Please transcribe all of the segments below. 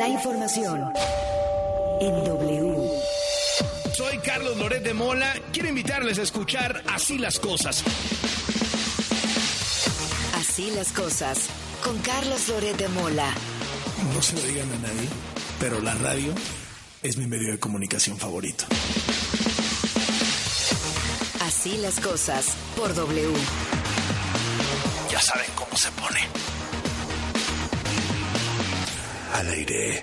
La información en W. Soy Carlos Loret de Mola. Quiero invitarles a escuchar Así las cosas. Así las cosas con Carlos Loret de Mola. No se lo digan a nadie, pero la radio es mi medio de comunicación favorito. Así las cosas por W. Ya saben cómo se pone. Al aire.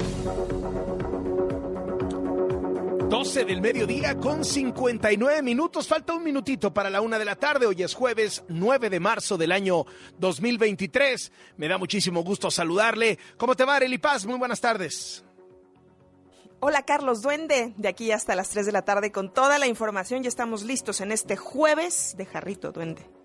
12 del mediodía con 59 minutos. Falta un minutito para la una de la tarde. Hoy es jueves 9 de marzo del año 2023. Me da muchísimo gusto saludarle. ¿Cómo te va, Arely Paz? Muy buenas tardes. Hola Carlos Duende, de aquí hasta las 3 de la tarde con toda la información. Ya estamos listos en este jueves de Jarrito Duende.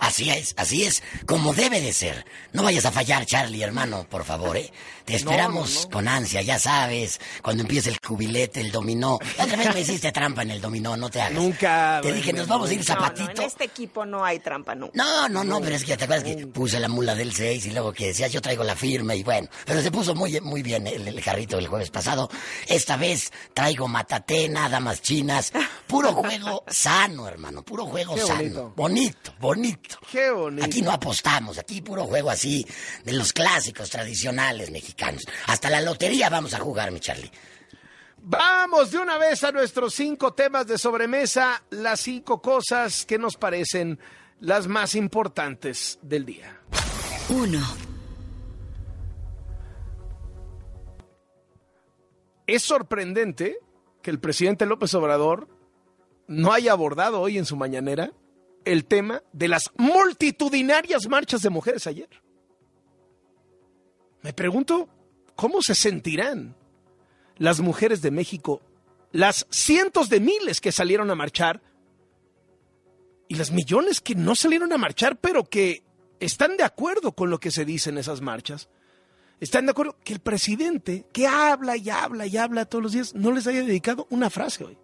Así es, así es, como debe de ser. No vayas a fallar, Charlie, hermano, por favor, ¿eh? Te esperamos con ansia, ya sabes, cuando empiece el cubilete, el dominó. La otra vez me hiciste trampa en el dominó, no te hagas. Nunca. Te dije, nos vamos a ir zapatito. No, no, en este equipo no hay trampa nunca. No, no, no, pero es que te acuerdas que puse la mula del 6 y luego que decías yo traigo la firma y bueno, pero se puso muy, muy bien el, el jarrito el jueves pasado. Esta vez traigo matatena, damas chinas, puro juego sano, hermano, puro juego Qué sano. bonito. Bonito, bonito. Qué bonito. Aquí no apostamos, aquí puro juego así de los clásicos tradicionales mexicanos. Hasta la lotería vamos a jugar, mi Charlie. Vamos de una vez a nuestros cinco temas de sobremesa, las cinco cosas que nos parecen las más importantes del día. 1. Es sorprendente que el presidente López Obrador no haya abordado hoy en su mañanera el tema de las multitudinarias marchas de mujeres ayer. Me pregunto cómo se sentirán las mujeres de México, las cientos de miles que salieron a marchar y las millones que no salieron a marchar, pero que están de acuerdo con lo que se dice en esas marchas. Están de acuerdo que el presidente, que habla y habla y habla todos los días, no les haya dedicado una frase hoy.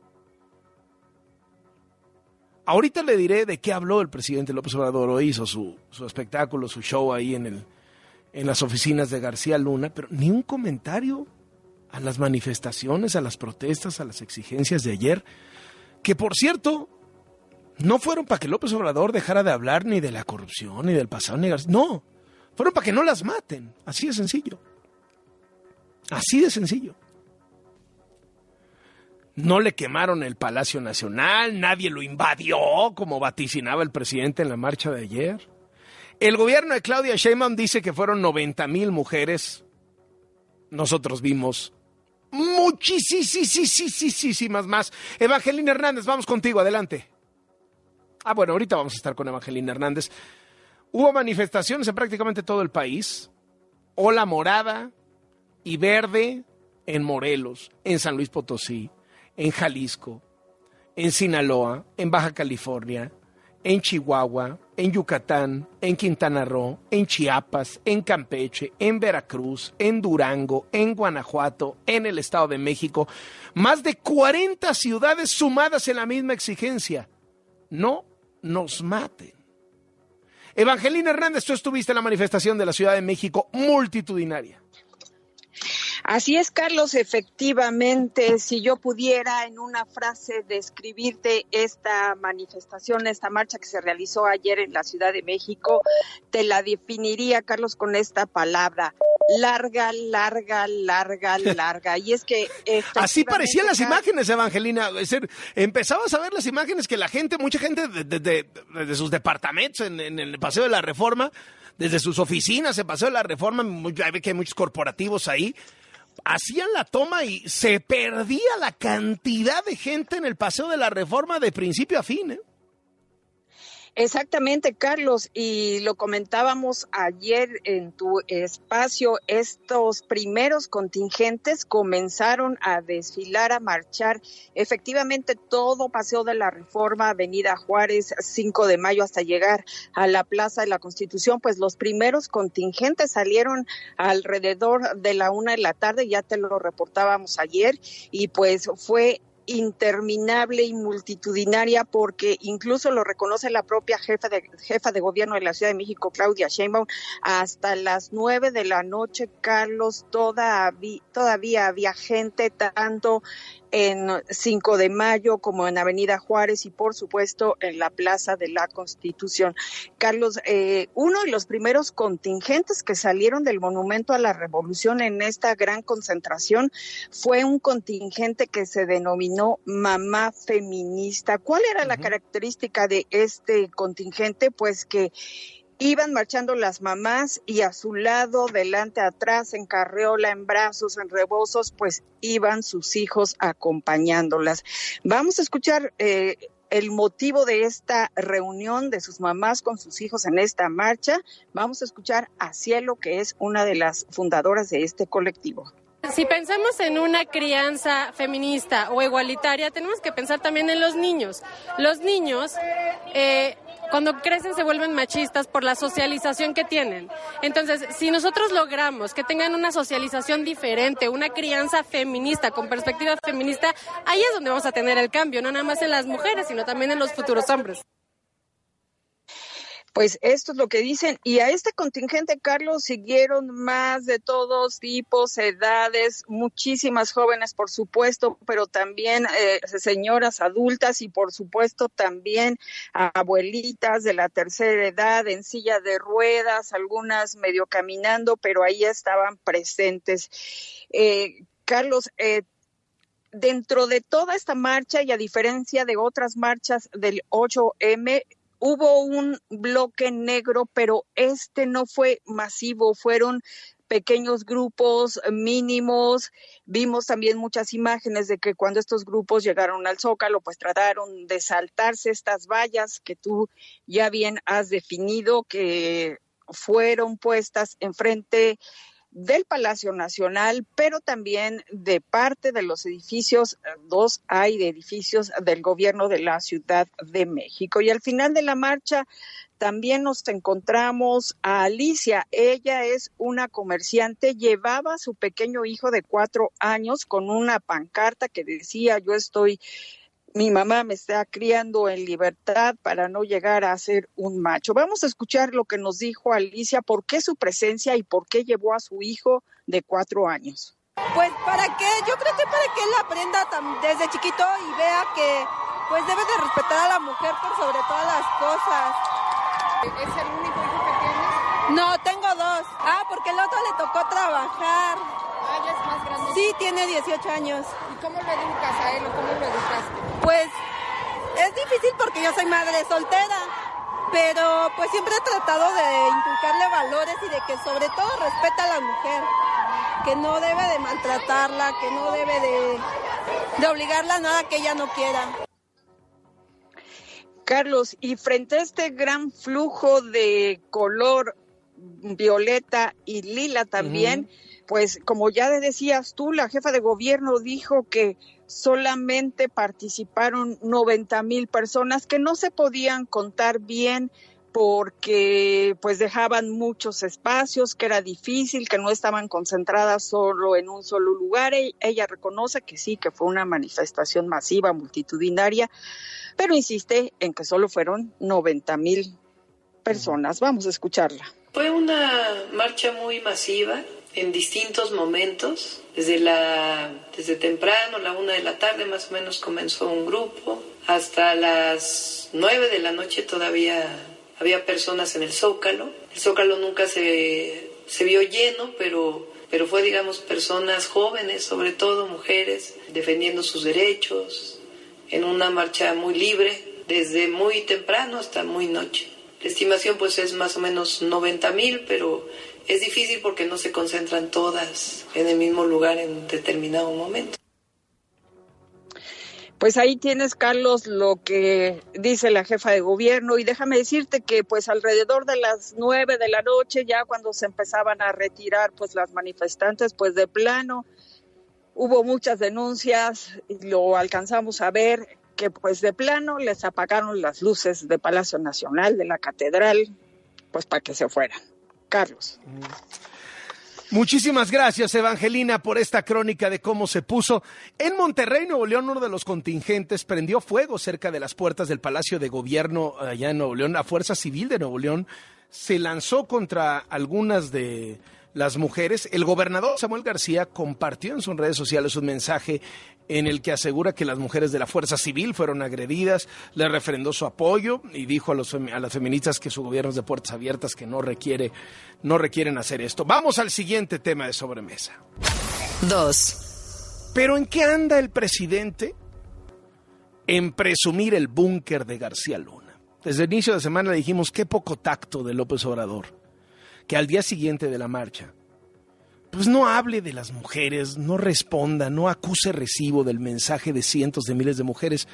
Ahorita le diré de qué habló el presidente López Obrador hoy, hizo su, su espectáculo, su show ahí en, el, en las oficinas de García Luna, pero ni un comentario a las manifestaciones, a las protestas, a las exigencias de ayer, que por cierto, no fueron para que López Obrador dejara de hablar ni de la corrupción, ni del pasado, ni García, no, fueron para que no las maten, así de sencillo. Así de sencillo. No le quemaron el Palacio Nacional, nadie lo invadió, como vaticinaba el presidente en la marcha de ayer. El gobierno de Claudia Sheinbaum dice que fueron 90 mil mujeres. Nosotros vimos muchísimas más. Evangelina Hernández, vamos contigo, adelante. Ah, bueno, ahorita vamos a estar con Evangelina Hernández. Hubo manifestaciones en prácticamente todo el país. Ola morada y verde en Morelos, en San Luis Potosí, en Jalisco, en Sinaloa, en Baja California, en Chihuahua, en Yucatán, en Quintana Roo, en Chiapas, en Campeche, en Veracruz, en Durango, en Guanajuato, en el Estado de México. Más de 40 ciudades sumadas en la misma exigencia. No nos maten. Evangelina Hernández, tú estuviste en la manifestación de la Ciudad de México multitudinaria. Así es, Carlos, efectivamente, si yo pudiera en una frase describirte esta manifestación, esta marcha que se realizó ayer en la Ciudad de México, te la definiría, Carlos, con esta palabra, larga, larga, larga, larga. Y es que... Así parecían las imágenes, Evangelina. Es decir, empezabas a ver las imágenes que la gente, mucha gente desde de, de- de sus departamentos en, en el Paseo de la Reforma, desde sus oficinas en Paseo de la Reforma, hay que hay muchos corporativos ahí, hacían la toma y se perdía la cantidad de gente en el Paseo de la Reforma de principio a fin. ¿eh? Exactamente, Carlos, y lo comentábamos ayer en tu espacio, estos primeros contingentes comenzaron a desfilar, a marchar, efectivamente todo Paseo de la Reforma, Avenida Juárez, 5 de mayo, hasta llegar a la Plaza de la Constitución, pues los primeros contingentes salieron alrededor de la una de la tarde, ya te lo reportábamos ayer, y pues fue interminable y multitudinaria porque incluso lo reconoce la propia jefa de, jefa de gobierno de la Ciudad de México, Claudia Sheinbaum, hasta las nueve de la noche, Carlos, todavía, todavía había gente tanto en 5 de mayo como en Avenida Juárez y por supuesto en la Plaza de la Constitución. Carlos, eh, uno de los primeros contingentes que salieron del Monumento a la Revolución en esta gran concentración fue un contingente que se denominó Mamá Feminista. ¿Cuál era la característica de este contingente? Pues que Iban marchando las mamás y a su lado, delante, atrás, en carreola, en brazos, en rebozos, pues iban sus hijos acompañándolas. Vamos a escuchar eh, el motivo de esta reunión de sus mamás con sus hijos en esta marcha. Vamos a escuchar a Cielo, que es una de las fundadoras de este colectivo. Si pensamos en una crianza feminista o igualitaria, tenemos que pensar también en los niños. Los niños eh, cuando crecen se vuelven machistas por la socialización que tienen. Entonces, si nosotros logramos que tengan una socialización diferente, una crianza feminista, con perspectiva feminista, ahí es donde vamos a tener el cambio, no nada más en las mujeres, sino también en los futuros hombres. Pues esto es lo que dicen. Y a este contingente, Carlos, siguieron más de todos tipos, edades, muchísimas jóvenes, por supuesto, pero también eh, señoras adultas y, por supuesto, también abuelitas de la tercera edad en silla de ruedas, algunas medio caminando, pero ahí estaban presentes. Eh, Carlos, eh, dentro de toda esta marcha y a diferencia de otras marchas del 8M, hubo un bloque negro, pero este no fue masivo, fueron pequeños grupos mínimos. Vimos también muchas imágenes de que cuando estos grupos llegaron al Zócalo, pues trataron de saltarse estas vallas que tú ya bien has definido, que fueron puestas enfrente del Palacio Nacional, pero también de parte de los edificios, dos hay de edificios del gobierno de la Ciudad de México. Y al final de la marcha también nos encontramos a Alicia. Ella es una comerciante, llevaba a su pequeño hijo de cuatro años con una pancarta que decía yo estoy mi mamá me está criando en libertad para no llegar a ser un macho. Vamos a escuchar lo que nos dijo Alicia, por qué su presencia y por qué llevó a su hijo de cuatro años. Pues para que, yo creo que para que él aprenda desde chiquito y vea que pues debe de respetar a la mujer por sobre todas las cosas. ¿Es el único hijo que tienes? No, tengo dos. Ah, porque el otro le tocó trabajar. Ah, ya es más grande. Sí, tiene 18 años. ¿Y cómo lo educas a él o cómo lo educaste? Pues es difícil porque yo soy madre soltera, pero pues siempre he tratado de inculcarle valores y de que sobre todo respeta a la mujer, que no debe de maltratarla, que no debe de, de obligarla a nada que ella no quiera. Carlos, y frente a este gran flujo de color violeta y lila también, pues como ya decías tú, la jefa de gobierno dijo que solamente participaron 90 mil personas que no se podían contar bien porque pues dejaban muchos espacios, que era difícil, que no estaban concentradas solo en un solo lugar. E, ella reconoce que sí, que fue una manifestación masiva, multitudinaria, pero insiste en que solo fueron 90 mil personas. Vamos a escucharla. Fue una marcha muy masiva, en distintos momentos. Desde, la, desde temprano, la una de la tarde más o menos comenzó un grupo. Hasta las nueve de la noche todavía había personas en el Zócalo. El Zócalo nunca se, se vio lleno, pero, pero fue, digamos, personas jóvenes, sobre todo mujeres, defendiendo sus derechos, en una marcha muy libre, desde muy temprano hasta muy noche. La estimación pues es más o menos 90 mil, pero es difícil porque no se concentran todas en el mismo lugar en determinado momento. Pues ahí tienes, Carlos, lo que dice la jefa de gobierno y déjame decirte que pues alrededor de las nueve de la noche, ya cuando se empezaban a retirar pues las manifestantes, pues de plano hubo muchas denuncias, y lo alcanzamos a ver que pues de plano les apagaron las luces de Palacio Nacional, de la Catedral, pues para que se fueran. Carlos. Muchísimas gracias, Evangelina, por esta crónica de cómo se puso. En Monterrey, Nuevo León, uno de los contingentes prendió fuego cerca de las puertas del Palacio de Gobierno allá en Nuevo León. La Fuerza Civil de Nuevo León se lanzó contra algunas de las mujeres. El gobernador Samuel García compartió en sus redes sociales un mensaje en el que asegura que las mujeres de la Fuerza Civil fueron agredidas, le refrendó su apoyo y dijo a, los, a las feministas que su gobierno es de puertas abiertas, que no, requiere, no requieren hacer esto. Vamos al siguiente tema de sobremesa. Dos. ¿Pero en qué anda el presidente? En presumir el búnker de García Luna. Desde el inicio de semana le dijimos qué poco tacto de López Obrador, que al día siguiente de la marcha pues no hable de las mujeres, no responda, no acuse recibo del mensaje de cientos de miles de mujeres,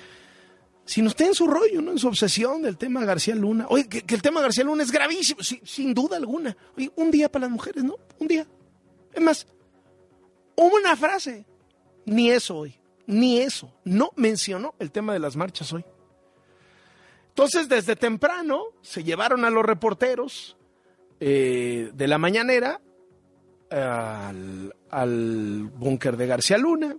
sino esté en su rollo, ¿no? en su obsesión del tema García Luna. Oye, que, el tema García Luna es gravísimo, sin duda alguna. Oye, un día para las mujeres, ¿no? Un día. Es más, una frase, ni eso hoy, ni eso. No mencionó el tema de las marchas hoy. Entonces, desde temprano se llevaron a los reporteros eh, de la mañanera al, al búnker de García Luna.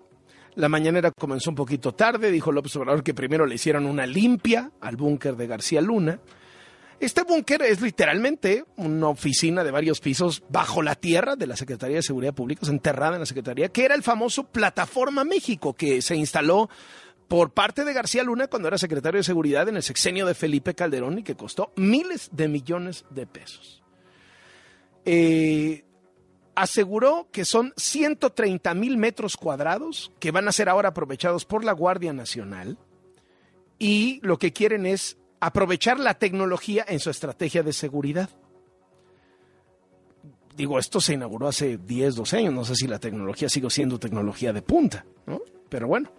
La mañanera comenzó un poquito tarde, dijo López Obrador que primero le hicieron una limpia al búnker de García Luna. Este búnker es literalmente una oficina de varios pisos bajo la tierra de la Secretaría de Seguridad Pública, enterrada en la Secretaría, que era el famoso Plataforma México, que se instaló por parte de García Luna cuando era secretario de Seguridad en el sexenio de Felipe Calderón y que costó miles de millones de pesos. Eh, aseguró que son 130 mil metros cuadrados que van a ser ahora aprovechados por la Guardia Nacional y lo que quieren es aprovechar la tecnología en su estrategia de seguridad. Digo, esto se inauguró hace 10, 12 años, no sé si la tecnología sigue siendo tecnología de punta. Pero bueno.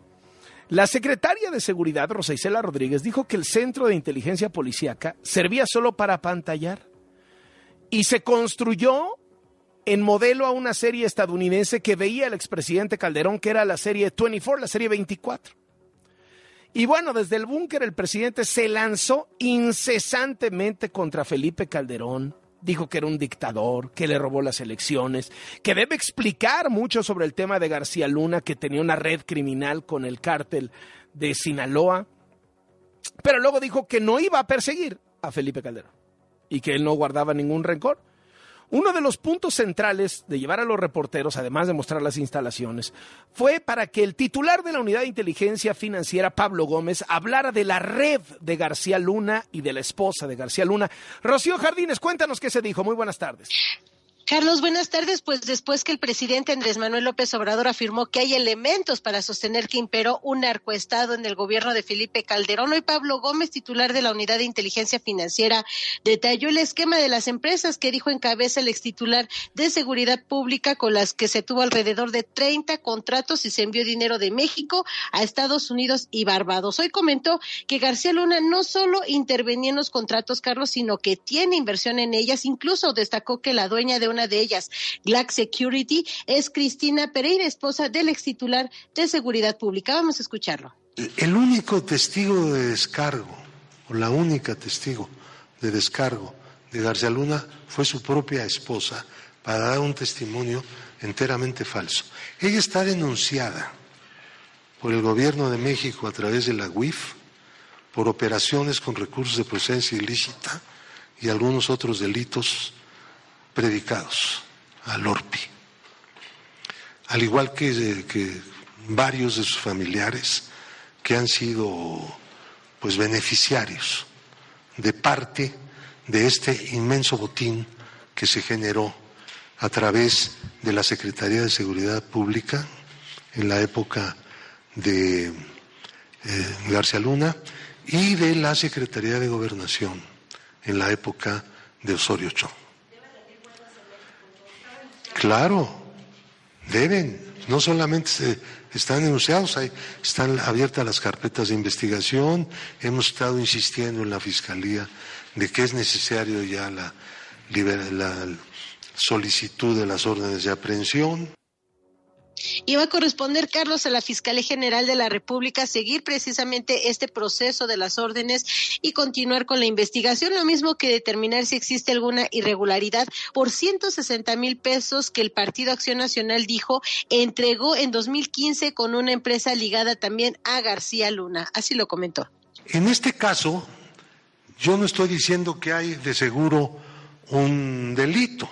La secretaria de Seguridad, Rosa Isela Rodríguez, dijo que el Centro de Inteligencia Policíaca servía solo para pantallar y se construyó en modelo a una serie estadounidense que veía el expresidente Calderón, que era la serie 24, la serie 24. Y bueno, desde el búnker el presidente se lanzó incesantemente contra Felipe Calderón. Dijo que era un dictador, que le robó las elecciones, que debe explicar mucho sobre el tema de García Luna, que tenía una red criminal con el cártel de Sinaloa. Pero luego dijo que no iba a perseguir a Felipe Calderón y que él no guardaba ningún rencor uno de los puntos centrales de llevar a los reporteros, además de mostrar las instalaciones, fue para que el titular de la Unidad de Inteligencia Financiera, Pablo Gómez, hablara de la red de García Luna y de la esposa de García Luna. Rocío Jardines, cuéntanos qué se dijo. Muy buenas tardes. Carlos, buenas tardes. Pues después que el presidente Andrés Manuel López Obrador afirmó que hay elementos para sostener que imperó un narcoestado en el gobierno de Felipe Calderón, hoy Pablo Gómez, titular de la Unidad de Inteligencia Financiera, detalló el esquema de las empresas que dijo en cabeza el extitular de Seguridad Pública con las que se tuvo alrededor de 30 contratos y se envió dinero de México a Estados Unidos y Barbados. Hoy comentó que García Luna no solo intervenía en los contratos, Carlos, sino que tiene inversión en ellas. Incluso destacó que la dueña de una de ellas, Black Security, es Cristina Pereira, esposa del ex titular de Seguridad Pública. Vamos a escucharlo. El único testigo de descargo, o la única testigo de descargo de García Luna fue su propia esposa para dar un testimonio enteramente falso. Ella está denunciada por el gobierno de México a través de la UIF por operaciones con recursos de procedencia ilícita y algunos otros delitos predicados al Orpi, al igual que, que varios de sus familiares que han sido pues beneficiarios de parte de este inmenso botín que se generó a través de la Secretaría de Seguridad Pública en la época de eh, García Luna y de la Secretaría de Gobernación en la época de Osorio Chong. Claro, deben. No solamente están denunciados, están abiertas las carpetas de investigación. Hemos estado insistiendo en la Fiscalía de que es necesario ya la solicitud de las órdenes de aprehensión. Y va a corresponder, Carlos, a la Fiscalía General de la República seguir precisamente este proceso de las órdenes y continuar con la investigación, lo mismo que determinar si existe alguna irregularidad por 160 mil pesos que el Partido Acción Nacional dijo entregó en 2015 con una empresa ligada también a García Luna. Así lo comentó. En este caso, yo no estoy diciendo que hay de seguro un delito.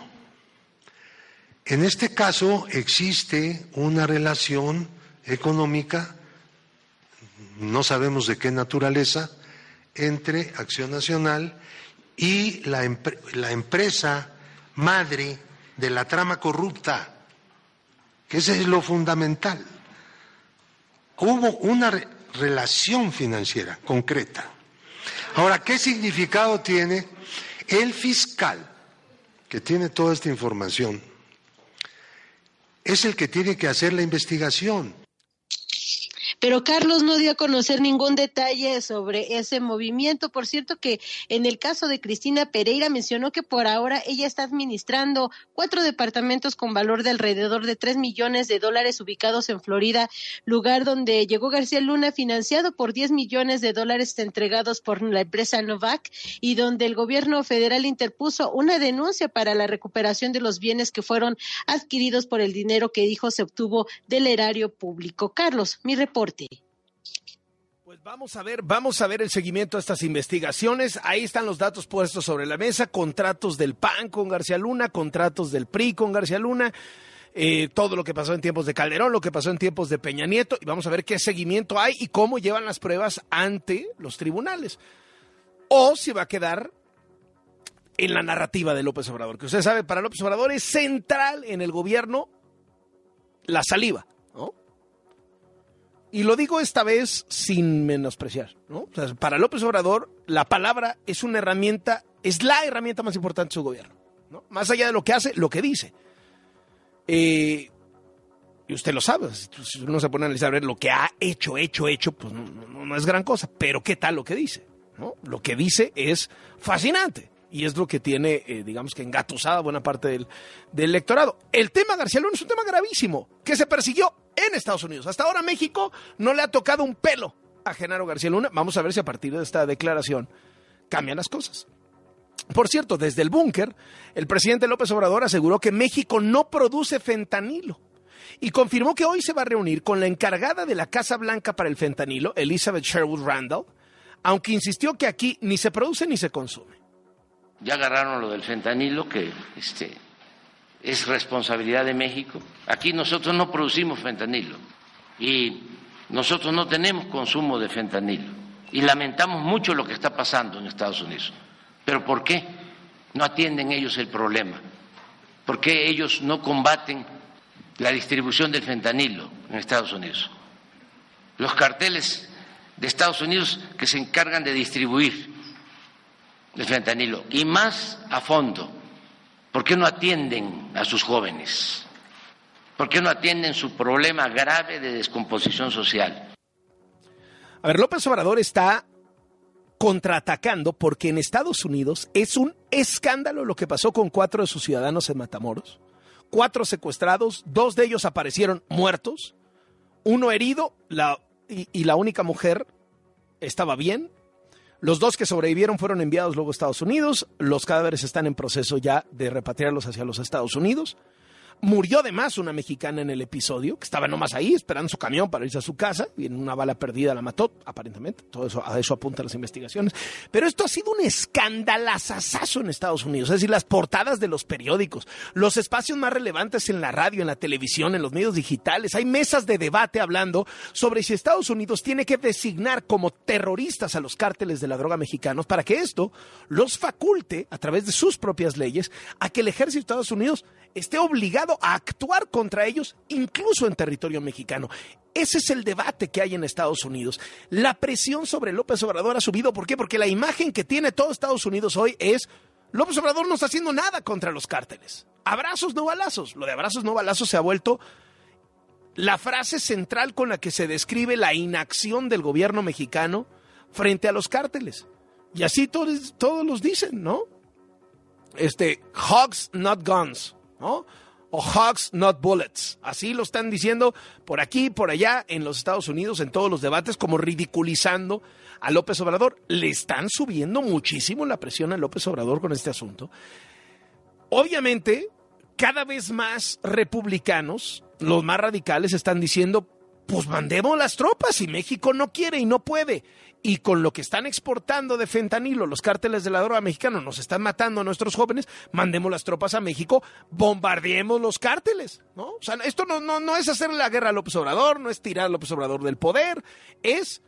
En este caso existe una relación económica, no sabemos de qué naturaleza, entre Acción Nacional y la, empresa madre de la trama corrupta, que ese es lo fundamental. Hubo una relación financiera concreta. Ahora, ¿qué significado tiene el fiscal que tiene toda esta información? Es el que tiene que hacer la investigación pero Carlos no dio a conocer ningún detalle sobre ese movimiento. Por cierto que en el caso de Cristina Pereira mencionó que por ahora ella está administrando cuatro departamentos con valor de alrededor de tres millones de dólares ubicados en Florida, lugar donde llegó García Luna financiado por diez millones de dólares entregados por la empresa Novak y donde el gobierno federal interpuso una denuncia para la recuperación de los bienes que fueron adquiridos por el dinero que dijo se obtuvo del erario público. Carlos, mi reporte. Pues vamos a ver, vamos a ver el seguimiento a estas investigaciones. Ahí están los datos puestos sobre la mesa, contratos del PAN con García Luna, contratos del PRI con García Luna. Eh, todo lo que pasó en tiempos de Calderón, lo que pasó en tiempos de Peña Nieto, y vamos a ver qué seguimiento hay y cómo llevan las pruebas ante los tribunales. O si va a quedar en la narrativa de López Obrador, que usted sabe, para López Obrador es central en el gobierno la saliva. Y lo digo esta vez sin menospreciar, ¿no? para López Obrador, la palabra es una herramienta, es la herramienta más importante de su gobierno, ¿no? Más allá de lo que hace, lo que dice. Eh, y usted lo sabe, si uno se pone a analizar ver lo que ha hecho, hecho, hecho, pues no, es gran cosa. Pero ¿qué tal lo que dice? ¿no? Lo que dice es fascinante y es lo que tiene, eh, digamos que engatusada buena parte del, del, electorado. El tema García Luna es un tema gravísimo que se persiguió en Estados Unidos. Hasta ahora México no le ha tocado un pelo a Genaro García Luna. Vamos a ver si a partir de esta declaración cambian las cosas. Por cierto, desde el búnker, el presidente López Obrador aseguró que México no produce fentanilo y confirmó que hoy se va a reunir con la encargada de la Casa Blanca para el fentanilo, Elizabeth Sherwood Randall, aunque insistió que aquí ni se produce ni se consume. Ya agarraron lo del fentanilo, que este, es responsabilidad de México. Aquí nosotros no producimos fentanilo y nosotros no tenemos consumo de fentanilo y lamentamos mucho lo que está pasando en Estados Unidos. Pero ¿por qué no atienden ellos el problema? ¿Por qué ellos no combaten la distribución del fentanilo en Estados Unidos? Los carteles de Estados Unidos que se encargan de distribuir el fentanilo y más a fondo ¿Por qué no atienden a sus jóvenes? ¿Por qué no atienden su problema grave de descomposición social? A ver, López Obrador está contraatacando porque en Estados Unidos es un escándalo lo que pasó con cuatro de sus ciudadanos en Matamoros. Cuatro secuestrados, dos de ellos aparecieron muertos, uno herido y, y la única mujer estaba bien, los dos que sobrevivieron fueron enviados luego a Estados Unidos. Los cadáveres están en proceso ya de repatriarlos hacia los Estados Unidos. Murió además una mexicana en el episodio, que estaba nomás ahí esperando su camión para irse a su casa y en una bala perdida la mató, aparentemente. Todo eso, a eso apuntan las investigaciones. Pero esto ha sido un escandalazazazo en Estados Unidos. Es decir, las portadas de los periódicos, los espacios más relevantes en la radio, en la televisión, en los medios digitales. Hay mesas de debate hablando sobre si Estados Unidos tiene que designar como terroristas a los cárteles de la droga mexicanos para que esto los faculte, a través de sus propias leyes, a que el ejército de Estados Unidos esté obligado a actuar contra ellos, incluso en territorio mexicano. Ese es el debate que hay en Estados Unidos. La presión sobre López Obrador ha subido. ¿Por qué? Porque la imagen que tiene todo Estados Unidos hoy es López Obrador no está haciendo nada contra los cárteles. Abrazos, no balazos. Lo de abrazos, no balazos se ha vuelto la frase central con la que se describe la inacción del gobierno mexicano frente a los cárteles. Y así todos, todos los dicen, ¿no? Este, hogs, not guns. ¿No? o Hogs Not Bullets. Así lo están diciendo por aquí, por allá, en los Estados Unidos, en todos los debates, como ridiculizando a López Obrador. Le están subiendo muchísimo la presión a López Obrador con este asunto. Obviamente, cada vez más republicanos, los más radicales, están diciendo, pues mandemos las tropas y México no quiere y no puede. Y con lo que están exportando de fentanilo los cárteles de la droga mexicana nos están matando a nuestros jóvenes, mandemos las tropas a México, bombardeemos los cárteles. ¿no? O sea, esto no, no, no es hacer la guerra a López Obrador, no es tirar a López Obrador del poder, es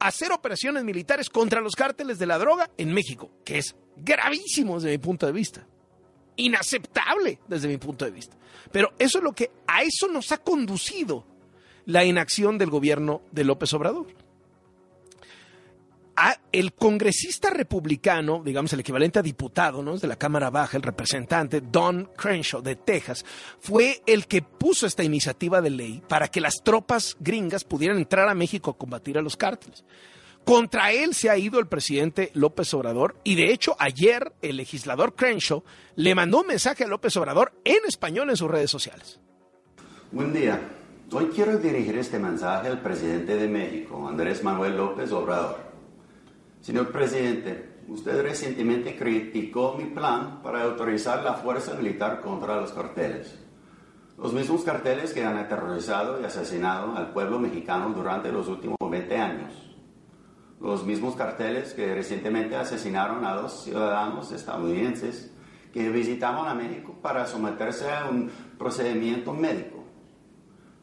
hacer operaciones militares contra los cárteles de la droga en México, que es gravísimo desde mi punto de vista. Inaceptable desde mi punto de vista. Pero eso es lo que a eso nos ha conducido la inacción del gobierno de López Obrador. el congresista republicano, digamos el equivalente a diputado ¿no? de la Cámara Baja, el representante Don Crenshaw de Texas, fue el que puso esta iniciativa de ley para que las tropas gringas pudieran entrar a México a combatir a los cárteles. Contra él se ha ido el presidente López Obrador y de hecho ayer el legislador Crenshaw le mandó un mensaje a López Obrador en español en sus redes sociales. Buen día. Hoy quiero dirigir este mensaje al presidente de México, Andrés Manuel López Obrador. Señor presidente, usted recientemente criticó mi plan para autorizar la fuerza militar contra los carteles. Los mismos carteles que han aterrorizado y asesinado al pueblo mexicano durante los últimos 20 años. Los mismos carteles que recientemente asesinaron a dos ciudadanos estadounidenses que visitaban a México para someterse a un procedimiento médico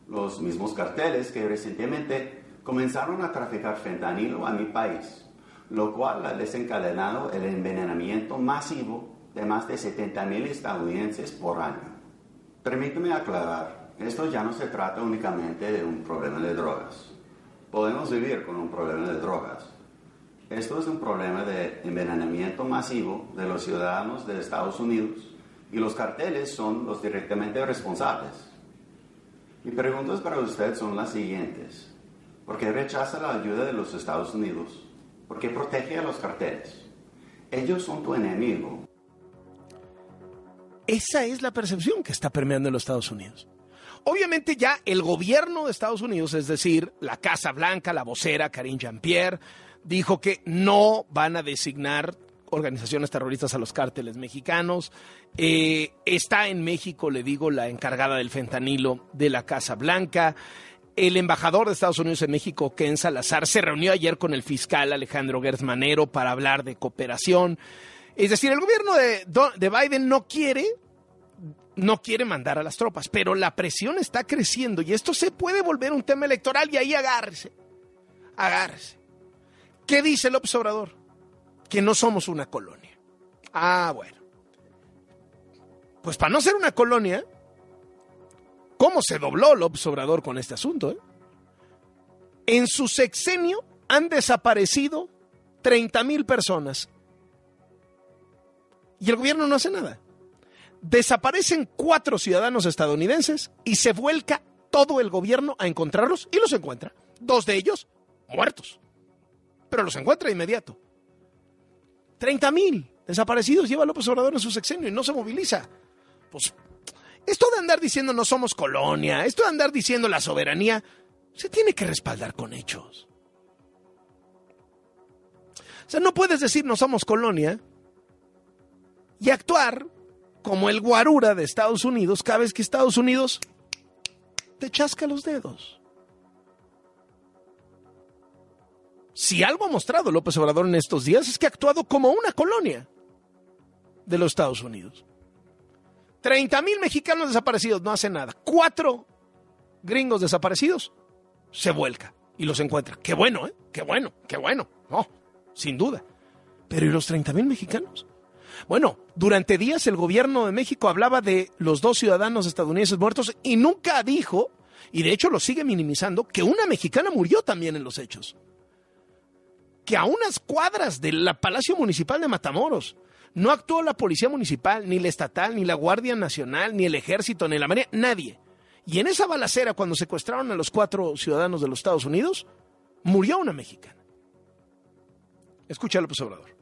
los mismos carteles que recientemente comenzaron a traficar fentanilo a mi país, lo cual ha desencadenado el envenenamiento masivo de más de 70.000 estadounidenses por año. Permíteme aclarar, esto ya no se trata únicamente de un problema de drogas. Podemos vivir con un problema de drogas. Esto es un problema de envenenamiento masivo de los ciudadanos de Estados Unidos y los carteles son los directamente responsables. Mi preguntas para usted son las siguientes. ¿Por qué rechaza la ayuda de los Estados Unidos? ¿Por qué protege a los carteles? Ellos son tu enemigo. Esa es la percepción que está permeando en los Estados Unidos. Obviamente ya el gobierno de Estados Unidos, es decir, la Casa Blanca, la vocera Karine Jean-Pierre, dijo que no van a designar organizaciones terroristas a los cárteles mexicanos. Eh, está en México, le digo, la encargada del fentanilo de la Casa Blanca. El embajador de Estados Unidos en México, Ken Salazar, se reunió ayer con el fiscal Alejandro Gertz Manero para hablar de cooperación. Es decir, el gobierno de, de Biden no quiere, no quiere mandar a las tropas, pero la presión está creciendo y esto se puede volver un tema electoral y ahí agárrese, agárrese. ¿Qué dice el observador? Que no somos una colonia. Ah, bueno. Pues para no ser una colonia, ¿cómo se dobló López Obrador con este asunto? Eh? En su sexenio han desaparecido 30 mil personas. Y el gobierno no hace nada. Desaparecen cuatro ciudadanos estadounidenses y se vuelca todo el gobierno a encontrarlos y los encuentra. Dos de ellos muertos. Pero los encuentra de inmediato. 30 mil desaparecidos lleva López Obrador en su sexenio y no se moviliza. Pues esto de andar diciendo no somos colonia, esto de andar diciendo la soberanía, se tiene que respaldar con hechos. O sea, no puedes decir no somos colonia y actuar como el guarura de Estados Unidos cada vez que Estados Unidos te chasca los dedos. Si algo ha mostrado López Obrador en estos días es que ha actuado como una colonia de los Estados Unidos. 30 mil mexicanos desaparecidos, no hace nada. Cuatro gringos desaparecidos, se vuelca y los encuentra. Qué bueno, ¿eh? Qué bueno, qué bueno. No, sin duda. Pero ¿y los 30 mil mexicanos? Bueno, durante días el gobierno de México hablaba de los dos ciudadanos estadounidenses muertos y nunca dijo, y de hecho lo sigue minimizando, que una mexicana murió también en los hechos que a unas cuadras del Palacio Municipal de Matamoros no actuó la Policía Municipal, ni la Estatal, ni la Guardia Nacional, ni el Ejército, ni la Marina, nadie. Y en esa balacera, cuando secuestraron a los cuatro ciudadanos de los Estados Unidos, murió una mexicana. Escucha López Obrador.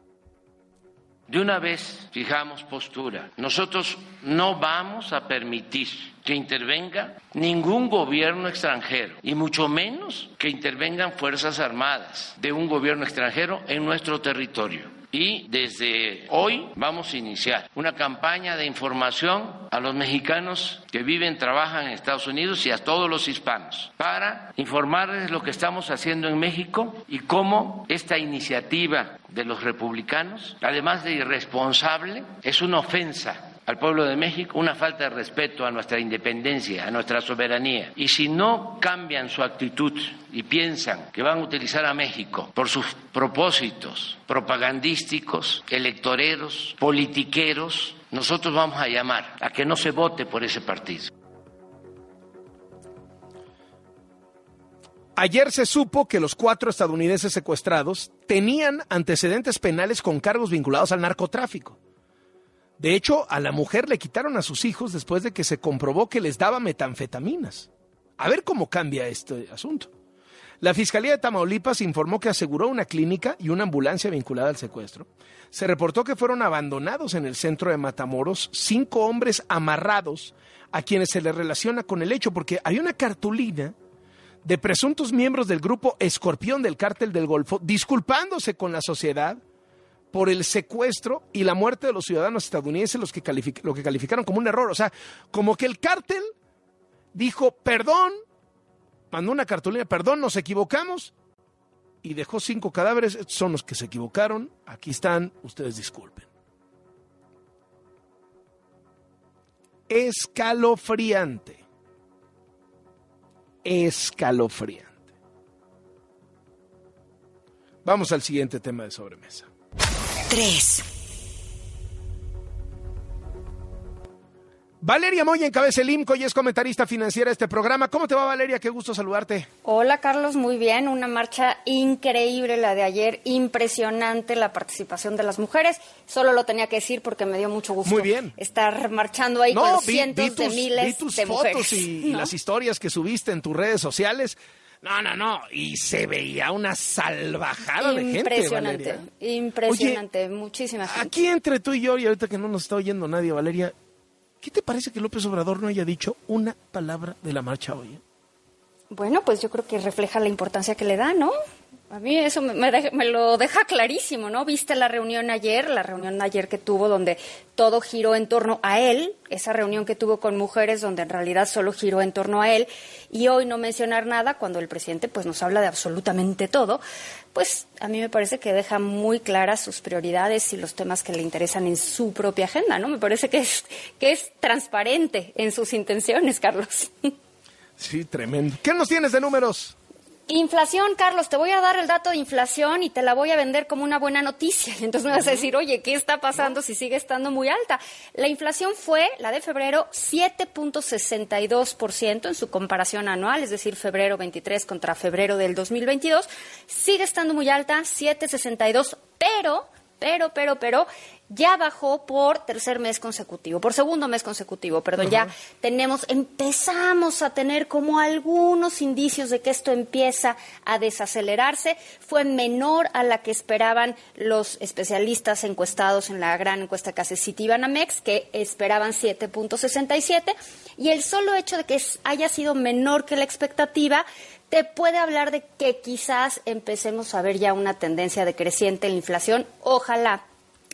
De una vez fijamos postura. Nosotros no vamos a permitir que intervenga ningún gobierno extranjero y mucho menos que intervengan fuerzas armadas de un gobierno extranjero en nuestro territorio. Y desde hoy vamos a iniciar una campaña de información a los mexicanos que viven, trabajan en Estados Unidos y a todos los hispanos para informarles lo que estamos haciendo en México y cómo esta iniciativa de los republicanos, además de irresponsable, es una ofensa al pueblo de México una falta de respeto a nuestra independencia, a nuestra soberanía. Y si no cambian su actitud y piensan que van a utilizar a México por sus propósitos propagandísticos, electoreros, politiqueros, nosotros vamos a llamar a que no se vote por ese partido. Ayer se supo que los cuatro estadounidenses secuestrados tenían antecedentes penales con cargos vinculados al narcotráfico. De hecho, a la mujer le quitaron a sus hijos después de que se comprobó que les daba metanfetaminas. A ver cómo cambia este asunto. La Fiscalía de Tamaulipas informó que aseguró una clínica y una ambulancia vinculada al secuestro. Se reportó que fueron abandonados en el centro de Matamoros cinco hombres amarrados a quienes se les relaciona con el hecho, porque hay una cartulina de presuntos miembros del grupo Escorpión del Cártel del Golfo disculpándose con la sociedad por el secuestro y la muerte de los ciudadanos estadounidenses, los que lo que calificaron como un error. O sea, como que el cártel dijo, perdón, mandó una cartulina, perdón, nos equivocamos, y dejó cinco cadáveres, son los que se equivocaron, aquí están, ustedes disculpen. Escalofriante. Escalofriante. Vamos al siguiente tema de sobremesa. 3. Valeria Moya encabeza el IMCO y es comentarista financiera de este programa. ¿Cómo te va, Valeria? Qué gusto saludarte. Hola, Carlos. Muy bien. Una marcha increíble la de ayer. Impresionante la participación de las mujeres. Solo lo tenía que decir porque me dio mucho gusto Muy bien. estar marchando ahí con cientos de miles vi tus de fotos mujeres. y, y las historias que subiste en tus redes sociales. No, no, no. Y se veía una salvajada de gente, Impresionante, impresionante, muchísima gente. Aquí entre tú y yo, y ahorita que no nos está oyendo nadie, Valeria, ¿qué te parece que López Obrador no haya dicho una palabra de la marcha hoy? Bueno, pues yo creo que refleja la importancia que le da, ¿no? A mí eso me, me lo deja clarísimo, ¿no? Viste la reunión ayer, la reunión ayer que tuvo donde todo giró en torno a él, esa reunión que tuvo con mujeres donde en realidad solo giró en torno a él, y hoy no mencionar nada cuando el presidente pues nos habla de absolutamente todo, pues a mí me parece que deja muy claras sus prioridades y los temas que le interesan en su propia agenda, ¿no? Me parece que es, que es transparente en sus intenciones, Carlos. Sí, tremendo. ¿Qué nos tienes de números? Inflación, Carlos, te voy a dar el dato de inflación y te la voy a vender como una buena noticia. Y entonces me vas a decir, oye, ¿qué está pasando si sigue estando muy alta? La inflación fue, la de febrero, 7.62% en su comparación anual, es decir, febrero 23 contra febrero del 2022. Sigue estando muy alta, 7.62, pero pero, pero, pero, ya bajó por tercer mes consecutivo, por segundo mes consecutivo, perdón, ya tenemos, empezamos a tener como algunos indicios de que esto empieza a desacelerarse. Fue menor a la que esperaban los especialistas encuestados en la gran encuesta que hace Citibanamex, que esperaban 7.67, y el solo hecho de que haya sido menor que la expectativa te puede hablar de que quizás empecemos a ver ya una tendencia decreciente en la inflación. Ojalá.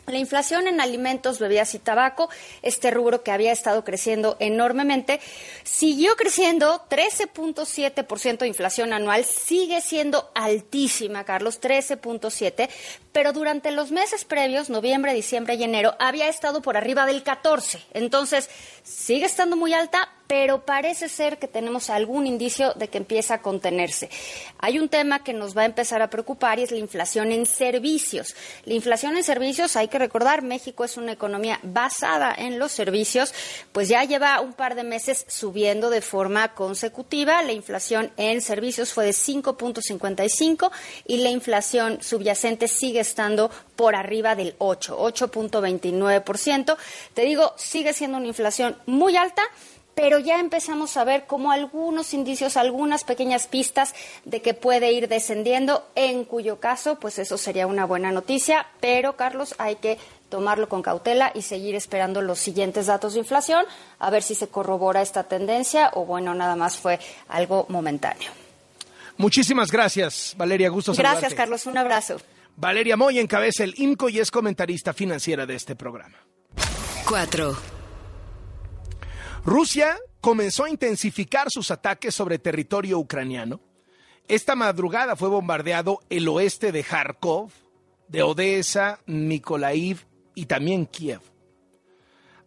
La inflación en alimentos, bebidas y tabaco, este rubro que había estado creciendo enormemente, siguió creciendo 13.7% de inflación anual, sigue siendo altísima, Carlos, 13.7%, pero durante los meses previos, noviembre, diciembre y enero, había estado por arriba del 14%. Entonces, sigue estando muy alta, pero parece ser que tenemos algún indicio de que empieza a contenerse. Hay un tema que nos va a empezar a preocupar y es la inflación en servicios. La inflación en servicios, hay que recordar, México es una economía basada en los servicios, pues ya lleva un par de meses subiendo de forma consecutiva. La inflación en servicios fue de 5.55 y la inflación subyacente sigue estando por arriba del 8, 8.29%. Te digo, sigue siendo una inflación muy alta pero ya empezamos a ver como algunos indicios, algunas pequeñas pistas de que puede ir descendiendo, en cuyo caso, pues eso sería una buena noticia, pero Carlos, hay que tomarlo con cautela y seguir esperando los siguientes datos de inflación, a ver si se corrobora esta tendencia o bueno, nada más fue algo momentáneo. Muchísimas gracias, Valeria. Gusto Gracias, saludarte. Carlos. Un abrazo. Valeria Moy encabeza el IMCO y es comentarista financiera de este programa. 4. Rusia comenzó a intensificar sus ataques sobre territorio ucraniano. Esta madrugada fue bombardeado el oeste de Kharkov, de Odessa, Mykolaiv y también Kiev.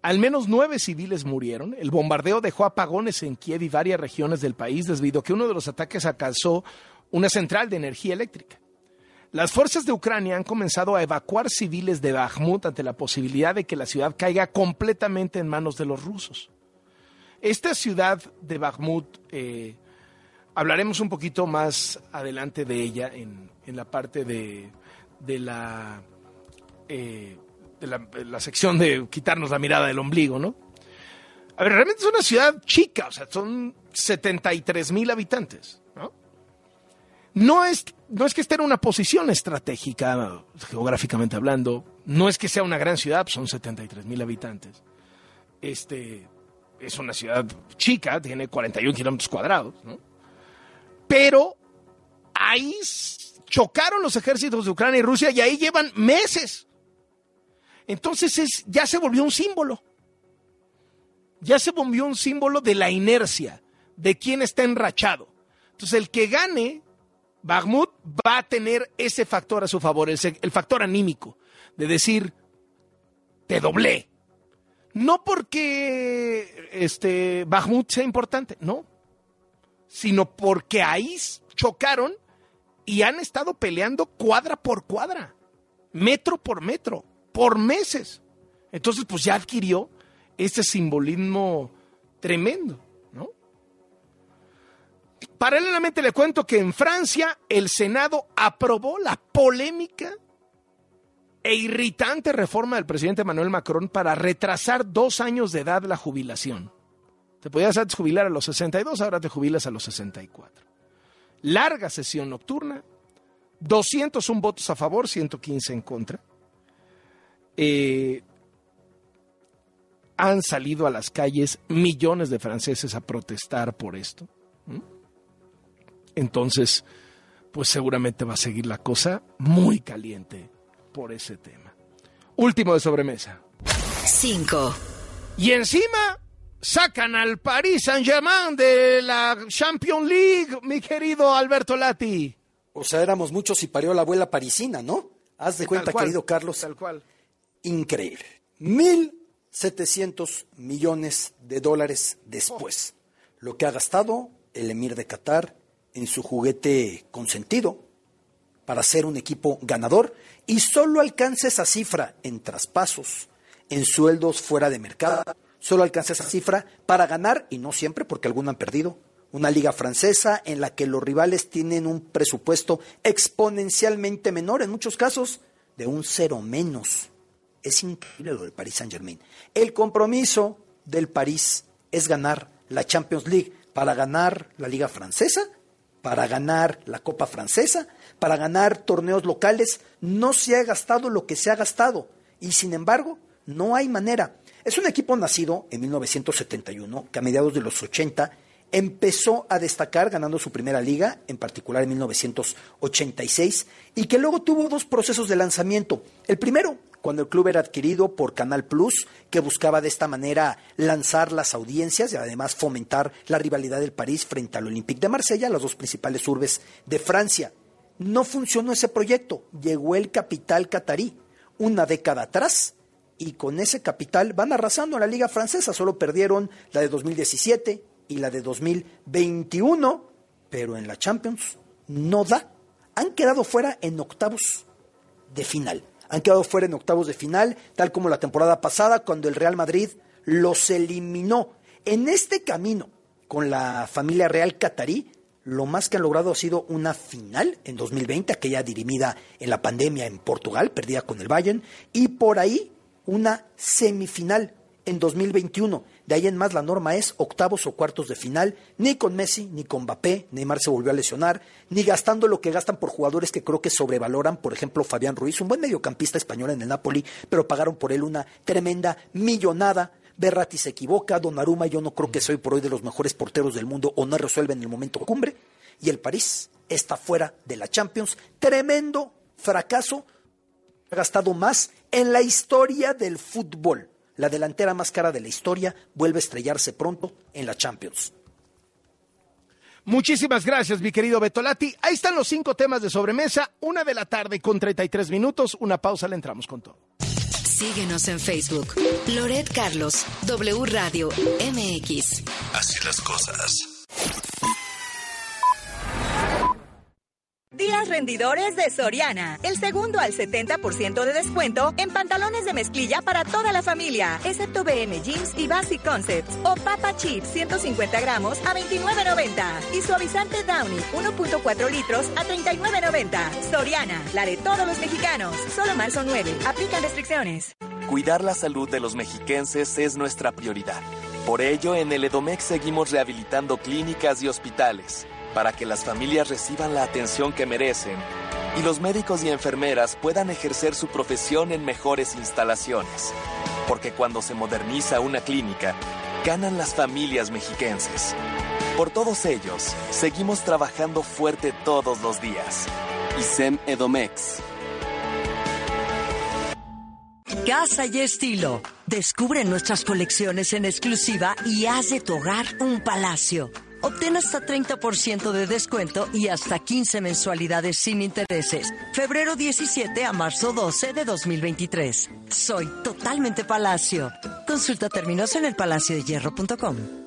Al menos nueve civiles murieron. El bombardeo dejó apagones en Kiev y varias regiones del país debido a que uno de los ataques alcanzó una central de energía eléctrica. Las fuerzas de Ucrania han comenzado a evacuar civiles de Bakhmut ante la posibilidad de que la ciudad caiga completamente en manos de los rusos. Esta ciudad de Bakhmut, eh, hablaremos un poquito más adelante de ella en, en la parte de, eh, de la, de la sección de quitarnos la mirada del ombligo, ¿no? A ver, realmente es una ciudad chica, o sea, son 73 mil habitantes, ¿no? No es, no es que esté en una posición estratégica, geográficamente hablando, no es que sea una gran ciudad, son 73 mil habitantes. Este, es una ciudad chica, tiene 41 kilómetros cuadrados, ¿no? Pero ahí chocaron los ejércitos de Ucrania y Rusia y ahí llevan meses. Entonces es, ya se volvió un símbolo. Ya se volvió un símbolo de la inercia, de quién está enrachado. Entonces el que gane Bakhmut va a tener ese factor a su favor, el, el factor anímico, de decir, te doblé. No porque este Bakhmut sea importante, no, sino porque ahí chocaron y han estado peleando cuadra por cuadra, metro por metro, por meses. Entonces, pues ya adquirió este simbolismo tremendo, ¿no? Paralelamente le cuento que en Francia el Senado aprobó la polémica e irritante reforma del presidente Emmanuel Macron para retrasar dos años de edad la jubilación. Te podías antes jubilar a los 62, ahora te jubilas a los 64. Larga sesión nocturna, 201 votos a favor, 115 en contra. Eh, han salido a las calles millones de franceses a protestar por esto. Entonces, pues seguramente va a seguir la cosa muy caliente por ese tema. Último de sobremesa. 5. Y encima sacan al Paris Saint-Germain de la Champions League, mi querido Alberto Lati. O sea, éramos muchos y parió la abuela parisina, ¿no? Haz de cuenta, cual, querido Carlos. Tal cual. Increíble. 1.700 millones de dólares después. Lo que ha gastado el emir de Qatar en su juguete consentido para ser un equipo ganador y solo alcanza esa cifra en traspasos, en sueldos fuera de mercado. Solo alcanza esa cifra para ganar, y no siempre porque algunos han perdido, una liga francesa en la que los rivales tienen un presupuesto exponencialmente menor, en muchos casos de un cero menos. Es increíble lo del Paris Saint Germain. El compromiso del París es ganar la Champions League para ganar la liga francesa, para ganar la Copa Francesa, para ganar torneos locales. No se ha gastado lo que se ha gastado y sin embargo no hay manera. Es un equipo nacido en 1971 que a mediados de los 80 empezó a destacar ganando su primera liga, en particular en 1986, y que luego tuvo dos procesos de lanzamiento. El primero, cuando el club era adquirido por Canal Plus, que buscaba de esta manera lanzar las audiencias y además fomentar la rivalidad del París frente al Olympique de Marsella, las dos principales urbes de Francia. No funcionó ese proyecto, llegó el capital catarí una década atrás y con ese capital van arrasando en la liga francesa, solo perdieron la de 2017 y la de 2021, pero en la Champions no da. Han quedado fuera en octavos de final. Han quedado fuera en octavos de final, tal como la temporada pasada, cuando el Real Madrid los eliminó. En este camino, con la familia real catarí, lo más que han logrado ha sido una final en 2020, aquella dirimida en la pandemia en Portugal, perdida con el Bayern, y por ahí una semifinal en 2021. De ahí en más la norma es octavos o cuartos de final. Ni con Messi, ni con Mbappé, Neymar se volvió a lesionar, ni gastando lo que gastan por jugadores que creo que sobrevaloran. Por ejemplo, Fabián Ruiz, un buen mediocampista español en el Napoli, pero pagaron por él una tremenda millonada. Berratti se equivoca, Donnarumma yo no creo que soy por hoy de los mejores porteros del mundo o no resuelve en el momento cumbre. Y el París está fuera de la Champions. Tremendo fracaso. Ha gastado más en la historia del fútbol. La delantera más cara de la historia vuelve a estrellarse pronto en la Champions. Muchísimas gracias, mi querido Betolati. Ahí están los cinco temas de sobremesa. Una de la tarde con 33 minutos. Una pausa, le entramos con todo. Síguenos en Facebook. Loret Carlos, W Radio, MX. Así las cosas. Días rendidores de Soriana. El segundo al 70% de descuento en pantalones de mezclilla para toda la familia, excepto BM Jeans y Basic Concepts. O Papa Chips 150 gramos a 29.90. Y suavizante Downy 1.4 litros a 39.90. Soriana, la de todos los mexicanos. Solo marzo 9. Aplican restricciones. Cuidar la salud de los mexiquenses es nuestra prioridad. Por ello, en el Edomex seguimos rehabilitando clínicas y hospitales para que las familias reciban la atención que merecen y los médicos y enfermeras puedan ejercer su profesión en mejores instalaciones. Porque cuando se moderniza una clínica, ganan las familias mexiquenses. Por todos ellos, seguimos trabajando fuerte todos los días. ISEM Edomex. Casa y estilo. Descubre nuestras colecciones en exclusiva y haz de tu un palacio. Obtén hasta 30% de descuento y hasta 15 mensualidades sin intereses. Febrero 17 a marzo 12 de 2023. Soy totalmente Palacio. Consulta términos en elpalaciodehierro.com.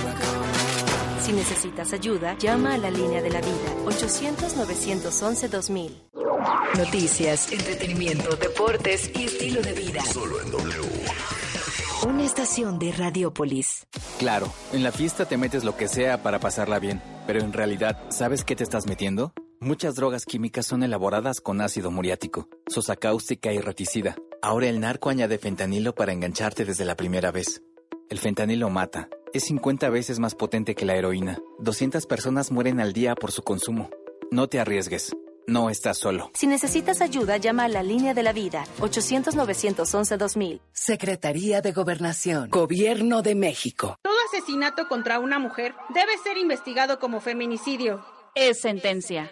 Si necesitas ayuda, llama a la línea de la vida 800-911-2000. Noticias, entretenimiento, deportes y estilo de vida. Solo en W. Una estación de Radiopolis. Claro, en la fiesta te metes lo que sea para pasarla bien, pero en realidad, ¿sabes qué te estás metiendo? Muchas drogas químicas son elaboradas con ácido muriático, sosa cáustica y reticida. Ahora el narco añade fentanilo para engancharte desde la primera vez. El fentanilo mata. Es 50 veces más potente que la heroína. 200 personas mueren al día por su consumo. No te arriesgues. No estás solo. Si necesitas ayuda, llama a la línea de la vida 800-911-2000. Secretaría de Gobernación. Gobierno de México. Todo asesinato contra una mujer debe ser investigado como feminicidio. Es sentencia.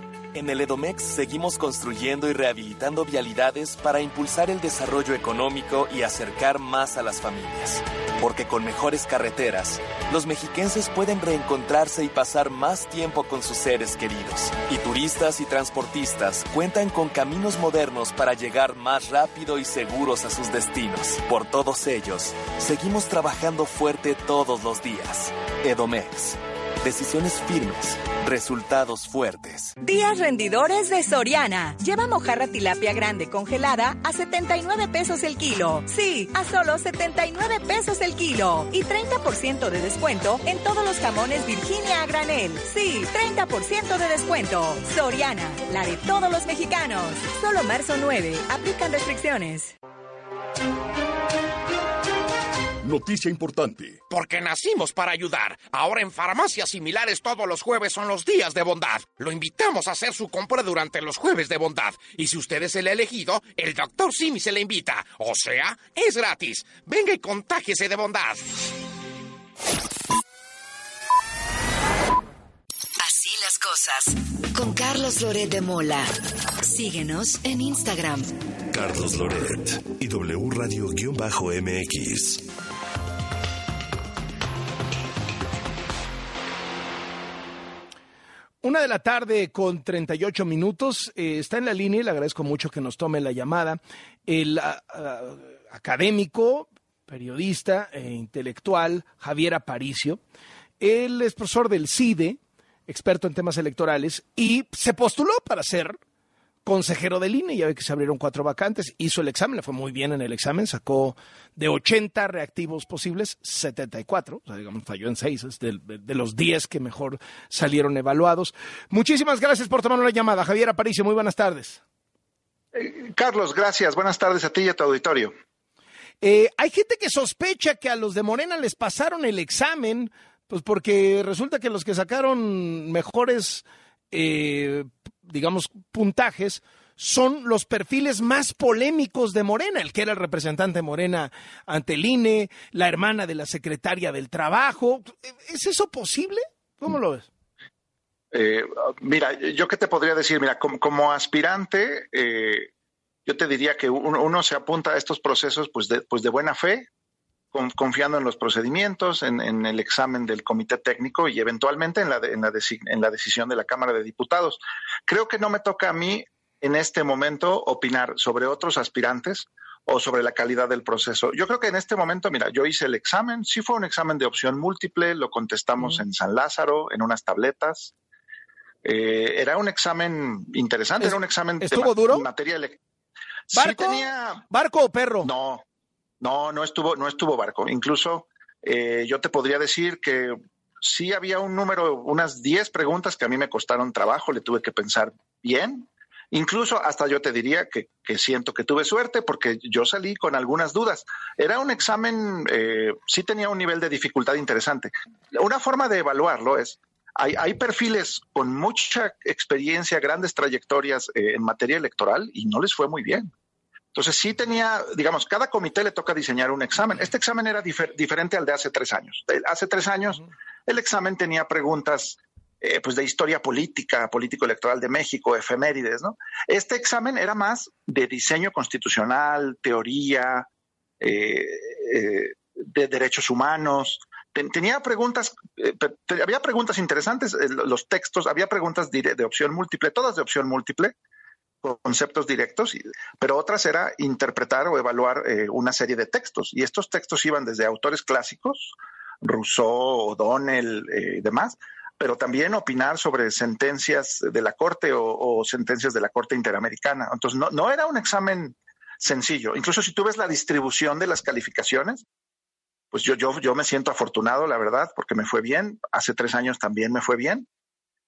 En el Edomex seguimos construyendo y rehabilitando vialidades para impulsar el desarrollo económico y acercar más a las familias. Porque con mejores carreteras, los mexiquenses pueden reencontrarse y pasar más tiempo con sus seres queridos. Y turistas y transportistas cuentan con caminos modernos para llegar más rápido y seguros a sus destinos. Por todos ellos, seguimos trabajando fuerte todos los días. Edomex. Decisiones firmes, resultados fuertes. Días rendidores de Soriana. Lleva mojarra tilapia grande congelada a 79 pesos el kilo. Sí, a solo 79 pesos el kilo. Y 30% de descuento en todos los jamones Virginia a granel. Sí, 30% de descuento. Soriana, la de todos los mexicanos. Solo marzo 9. Aplican restricciones. Noticia importante. Porque nacimos para ayudar. Ahora en farmacias similares todos los jueves son los días de bondad. Lo invitamos a hacer su compra durante los jueves de bondad. Y si usted es el elegido, el doctor Simi se le invita. O sea, es gratis. Venga y contágiese de bondad. Así las cosas. Con Carlos Loret de Mola. Síguenos en Instagram. Carlos Loret y W Radio-MX. Una de la tarde con 38 minutos. Eh, está en la línea y le agradezco mucho que nos tome la llamada. El ah, ah, académico, periodista e intelectual Javier Aparicio. Él es profesor del CIDE, experto en temas electorales, y se postuló para ser consejero del INE, ya ve que se abrieron cuatro vacantes, hizo el examen, le fue muy bien en el examen, sacó de 80 reactivos posibles, 74, o sea, digamos, falló en 6, es de, de los 10 que mejor salieron evaluados. Muchísimas gracias por tomar la llamada. Javier Aparicio, muy buenas tardes. Eh, Carlos, gracias. Buenas tardes a ti y a tu auditorio. Eh, hay gente que sospecha que a los de Morena les pasaron el examen, pues porque resulta que los que sacaron mejores eh, digamos, puntajes son los perfiles más polémicos de Morena, el que era el representante Morena ante el INE, la hermana de la secretaria del Trabajo. ¿Es eso posible? ¿Cómo lo ves? Eh, mira, yo qué te podría decir, mira, como, aspirante, eh, yo te diría que uno, se apunta a estos procesos pues de, pues de buena fe, confiando en los procedimientos, en, el examen del comité técnico y eventualmente en la, en, la en la decisión de la Cámara de Diputados. Creo que no me toca a mí en este momento opinar sobre otros aspirantes o sobre la calidad del proceso. Yo creo que en este momento, mira, yo hice el examen, sí fue un examen de opción múltiple, lo contestamos en San Lázaro, en unas tabletas. Eh, era un examen interesante, era un examen ¿Estuvo duro? materia ¿Barco? ¿Barco o perro? No, no, no estuvo, no estuvo barco. Incluso eh, yo te podría decir que sí había un número, unas 10 preguntas que a mí me costaron trabajo, le tuve que pensar bien. Incluso hasta yo te diría que, siento que tuve suerte porque yo salí con algunas dudas. Era un examen, eh, sí tenía un nivel de dificultad interesante. Una forma de evaluarlo es, hay, hay perfiles con mucha experiencia, grandes trayectorias eh, en materia electoral y no les fue muy bien. Entonces sí tenía, digamos, cada comité le toca diseñar un examen. Este examen era diferente al de hace tres años. Hace tres años el examen tenía preguntas eh, pues de historia política, político electoral de México, efemérides, ¿no? Este examen era más de diseño constitucional, teoría, eh, eh, de derechos humanos. tenía preguntas, había preguntas interesantes, los textos, había preguntas de opción múltiple, todas de opción múltiple conceptos directos, pero otras era interpretar o evaluar eh, una serie de textos. Y estos textos iban desde autores clásicos, Rousseau, O'Donnell y eh, demás, pero también opinar sobre sentencias de la Corte o, sentencias de la Corte Interamericana. Entonces, no, no era un examen sencillo. Incluso si tú ves la distribución de las calificaciones, pues yo, yo, yo me siento afortunado, la verdad, porque me fue bien. Hace tres años también me fue bien.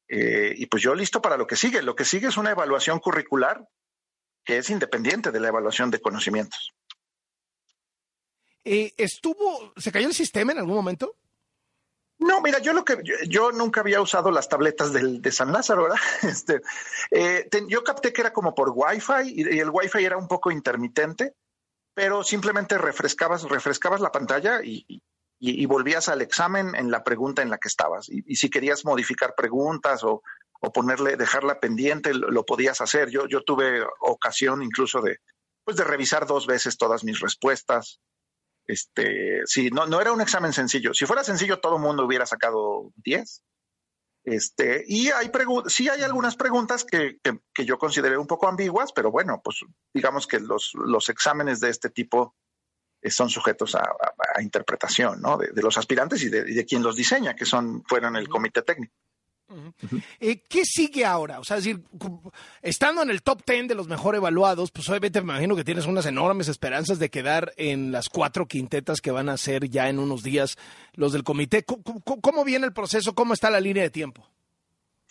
Eh, y pues yo listo para lo que sigue. Lo que sigue es una evaluación curricular que es independiente de la evaluación de conocimientos. Eh, ¿Estuvo, se cayó el sistema en algún momento? No, mira, yo lo que yo, nunca había usado las tabletas del, de San Lázaro, ¿verdad? Este, eh, yo capté que era como por Wi-Fi y, el Wi-Fi era un poco intermitente, pero simplemente refrescabas, refrescabas la pantalla y, y, volvías al examen en la pregunta en la que estabas. Y, si querías modificar preguntas o, o ponerle, dejarla pendiente, lo, podías hacer. Yo, yo tuve ocasión incluso de, pues de revisar dos veces todas mis respuestas. Este, sí, no, no era un examen sencillo. Si fuera sencillo, todo el mundo hubiera sacado 10. Este, y hay sí hay algunas preguntas que, que, que, yo consideré un poco ambiguas, pero bueno, pues digamos que los, los exámenes de este tipo eh, son sujetos a, a, interpretación, ¿no? De, de, los aspirantes y de, quien los diseña, que son, fueron el comité técnico. Eh, ¿Qué sigue ahora? O sea, es decir, estando en el top 10 de los mejor evaluados, pues obviamente me imagino que tienes unas enormes esperanzas de quedar en las cuatro quintetas que van a ser ya en unos días los del comité. ¿Cómo, cómo viene el proceso? ¿Cómo está la línea de tiempo?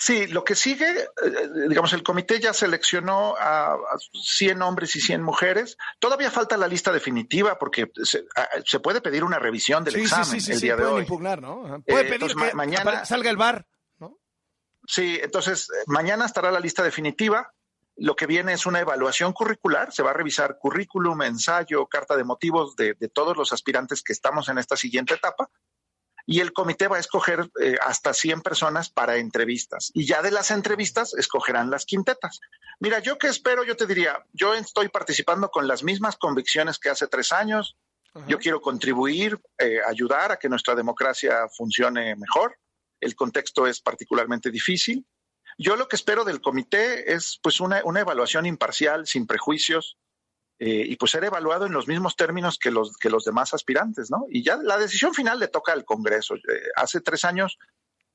Sí, lo que sigue, eh, digamos, el comité ya seleccionó a, a 100 hombres y 100 mujeres. Todavía falta la lista definitiva porque se, se puede pedir una revisión del sí, examen sí, sí, el sí, día de pueden hoy. impugnar, ¿no? Puede Eh, pedir entonces, que ma- mañana- salga el bar. Sí, entonces eh, mañana estará la lista definitiva. Lo que viene es una evaluación curricular. Se va a revisar currículum, ensayo, carta de motivos de, de todos los aspirantes que estamos en esta siguiente etapa. Y el comité va a escoger eh, hasta 100 personas para entrevistas. Y ya de las entrevistas escogerán las quintetas. Mira, yo qué espero, yo te diría, yo estoy participando con las mismas convicciones que hace tres años. Yo quiero contribuir, eh, ayudar a que nuestra democracia funcione mejor. El contexto es particularmente difícil. Yo lo que espero del comité es pues una, una evaluación imparcial, sin prejuicios, eh, y pues ser evaluado en los mismos términos que los, que los demás aspirantes, ¿no? Y ya la decisión final le toca al Congreso. Eh, hace tres años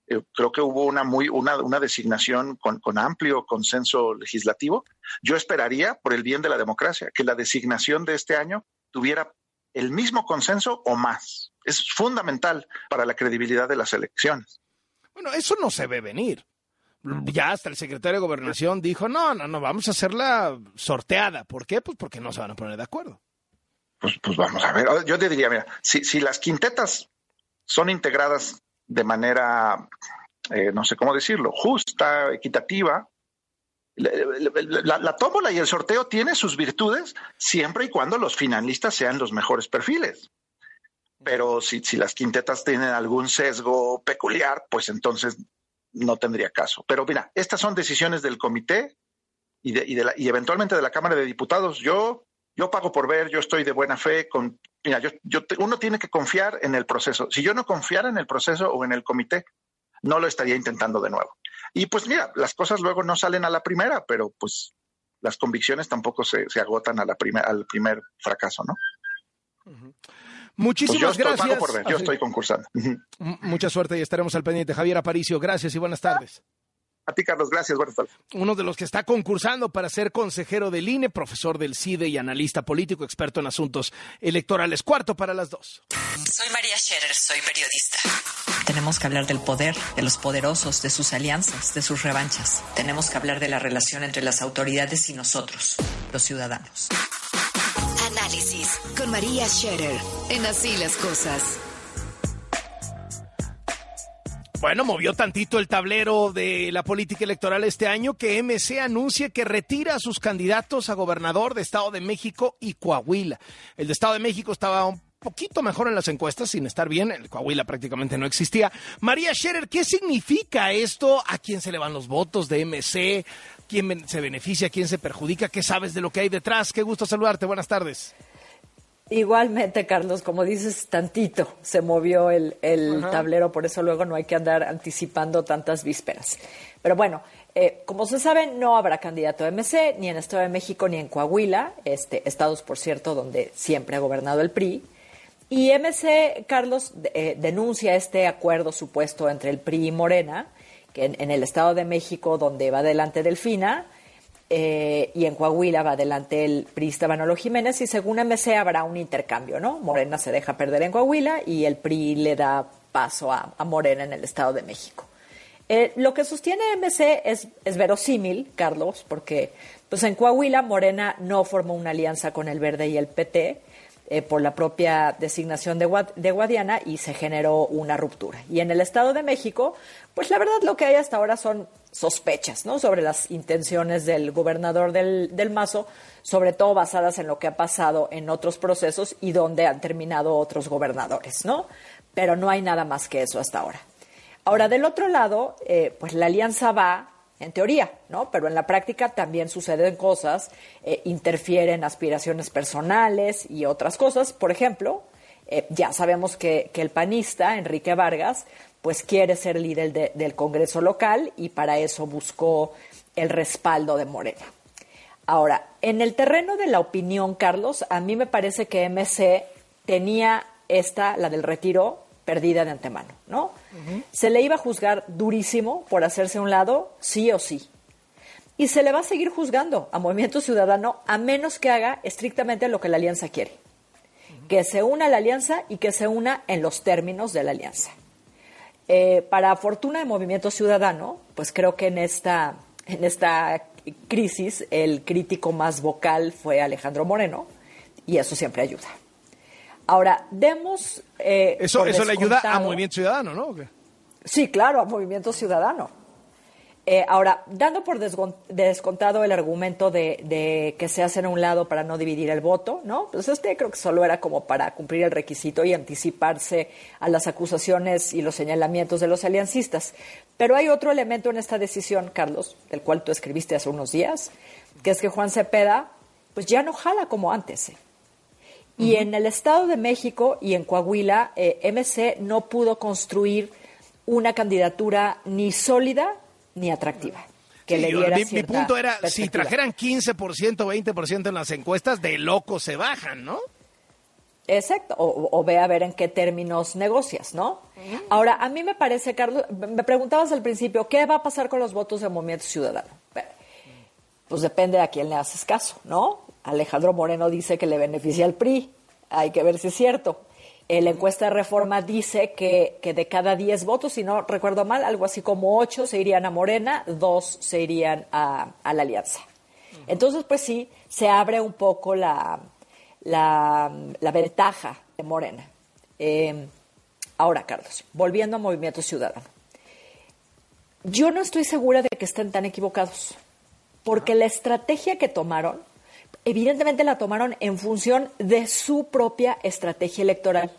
eh, creo que hubo una, muy, una, una designación con, con amplio consenso legislativo. Yo esperaría, por el bien de la democracia, que la designación de este año tuviera el mismo consenso o más. Es fundamental para la credibilidad de las elecciones. Bueno, eso no se ve venir. Ya hasta el secretario de Gobernación dijo, no, no, no, vamos a hacerla sorteada. ¿Por qué? Pues porque no se van a poner de acuerdo. Pues, pues vamos a ver. Yo te diría, mira, si, si las quintetas son integradas de manera, eh, no sé cómo decirlo, justa, equitativa, la, la, la, tómbola y el sorteo tiene sus virtudes siempre y cuando los finalistas sean los mejores perfiles. Pero si, si las quintetas tienen algún sesgo peculiar, pues entonces no tendría caso. Pero mira, estas son decisiones del comité y, de, y, de la, y eventualmente de la Cámara de Diputados. Yo, yo pago por ver, yo estoy de buena fe. Con, mira, yo, te, uno tiene que confiar en el proceso. Si yo no confiara en el proceso o en el comité, no lo estaría intentando de nuevo. Y pues mira, las cosas luego no salen a la primera, pero pues las convicciones tampoco se, se agotan a la primer, al primer fracaso, ¿no? Muchísimas pues yo gracias. Estoy, por yo estoy concursando. Mucha suerte y estaremos al pendiente. Javier Aparicio, gracias y buenas tardes. A ti, Carlos, gracias. Buenas tardes. Uno de los que está concursando para ser consejero del INE, profesor del CIDE y analista político, experto en asuntos electorales. Cuarto para las dos. Soy María Scherer, soy periodista. Tenemos que hablar del poder, de los poderosos, de sus alianzas, de sus revanchas. Tenemos que hablar de la relación entre las autoridades y nosotros, los ciudadanos. Análisis con María Scherer en Así las Cosas. Bueno, movió tantito el tablero de la política electoral este año que MC anuncia que retira a sus candidatos a gobernador de Estado de México y Coahuila. El de Estado de México estaba un poquito mejor en las encuestas, sin estar bien. El Coahuila prácticamente no existía. María Scherer, ¿qué significa esto? ¿A quién se le van los votos de MC? ¿Quién se beneficia? ¿Quién se perjudica? ¿Qué sabes de lo que hay detrás? Qué gusto saludarte. Buenas tardes. Igualmente, Carlos, como dices, tantito se movió el, el tablero, por eso luego no hay que andar anticipando tantas vísperas. Pero bueno, eh, como se sabe, no habrá candidato a MC, ni en Estado de México ni en Coahuila, este, estados, por cierto, donde siempre ha gobernado el PRI. Y MC, Carlos, eh, denuncia este acuerdo supuesto entre el PRI y Morena, en, el Estado de México, donde va adelante Delfina, eh, y en Coahuila va adelante el priista Manolo Jiménez y según MC habrá un intercambio, ¿no? Morena se deja perder en Coahuila y el PRI le da paso a, a Morena en el Estado de México. Eh, lo que sostiene MC es, es, verosímil, Carlos, porque pues en Coahuila Morena no formó una alianza con el Verde y el PT eh, por la propia designación de, Guad de Guadiana y se generó una ruptura. Y en el Estado de México, pues la verdad lo que hay hasta ahora son sospechas ¿no? sobre las intenciones del gobernador del, del, Mazo, sobre todo basadas en lo que ha pasado en otros procesos y donde han terminado otros gobernadores, ¿no? Pero no hay nada más que eso hasta ahora. Ahora, del otro lado, eh, pues la alianza va en teoría, ¿no? Pero en la práctica también suceden cosas, eh, interfieren aspiraciones personales y otras cosas. Por ejemplo, eh, ya sabemos que, el panista, Enrique Vargas, pues quiere ser líder del Congreso local y para eso buscó el respaldo de Morena. Ahora, en el terreno de la opinión, Carlos, a mí me parece que MC tenía esta, la del retiro, perdida de antemano, ¿no? Se le iba a juzgar durísimo por hacerse a un lado, sí o sí. Y se le va a seguir juzgando a Movimiento Ciudadano a menos que haga estrictamente lo que la alianza quiere. Que se una a la alianza y que se una en los términos de la alianza. Eh, para fortuna de Movimiento Ciudadano, pues creo que en esta, en esta crisis el crítico más vocal fue Alejandro Moreno y eso siempre ayuda. Ahora, demos... Eh, eso eso le ayuda a Movimiento Ciudadano, ¿no? Sí, claro, a Movimiento Ciudadano. Eh, ahora, dando por descontado el argumento de, que se hacen a un lado para no dividir el voto, ¿no? Pues este creo que solo era como para cumplir el requisito y anticiparse a las acusaciones y los señalamientos de los aliancistas. Pero hay otro elemento en esta decisión, Carlos, del cual tú escribiste hace unos días, que es que Juan Cepeda, pues ya no jala como antes. ¿eh? Y en el Estado de México y en Coahuila, eh, MC no pudo construir una candidatura ni sólida ni atractiva. Que le diera mi, punto era, si trajeran 15%, 20% en las encuestas, de loco se bajan, ¿no? Exacto, o, ve a ver en qué términos negocias, ¿no? Ahora, a mí me parece, Carlos, me preguntabas al principio, ¿qué va a pasar con los votos del Movimiento Ciudadano? Pues depende a quién le haces caso, ¿no? Alejandro Moreno dice que le beneficia al PRI, hay que ver si es cierto. Eh, la encuesta de reforma dice que, de cada 10 votos, si no recuerdo mal, algo así como 8 se irían a Morena, 2 se irían a, la alianza. Entonces, pues sí, se abre un poco la, la, ventaja de Morena. Eh, ahora, Carlos, volviendo a Movimiento Ciudadano. Yo no estoy segura de que estén tan equivocados, porque la estrategia que tomaron evidentemente la tomaron en función de su propia estrategia electoral.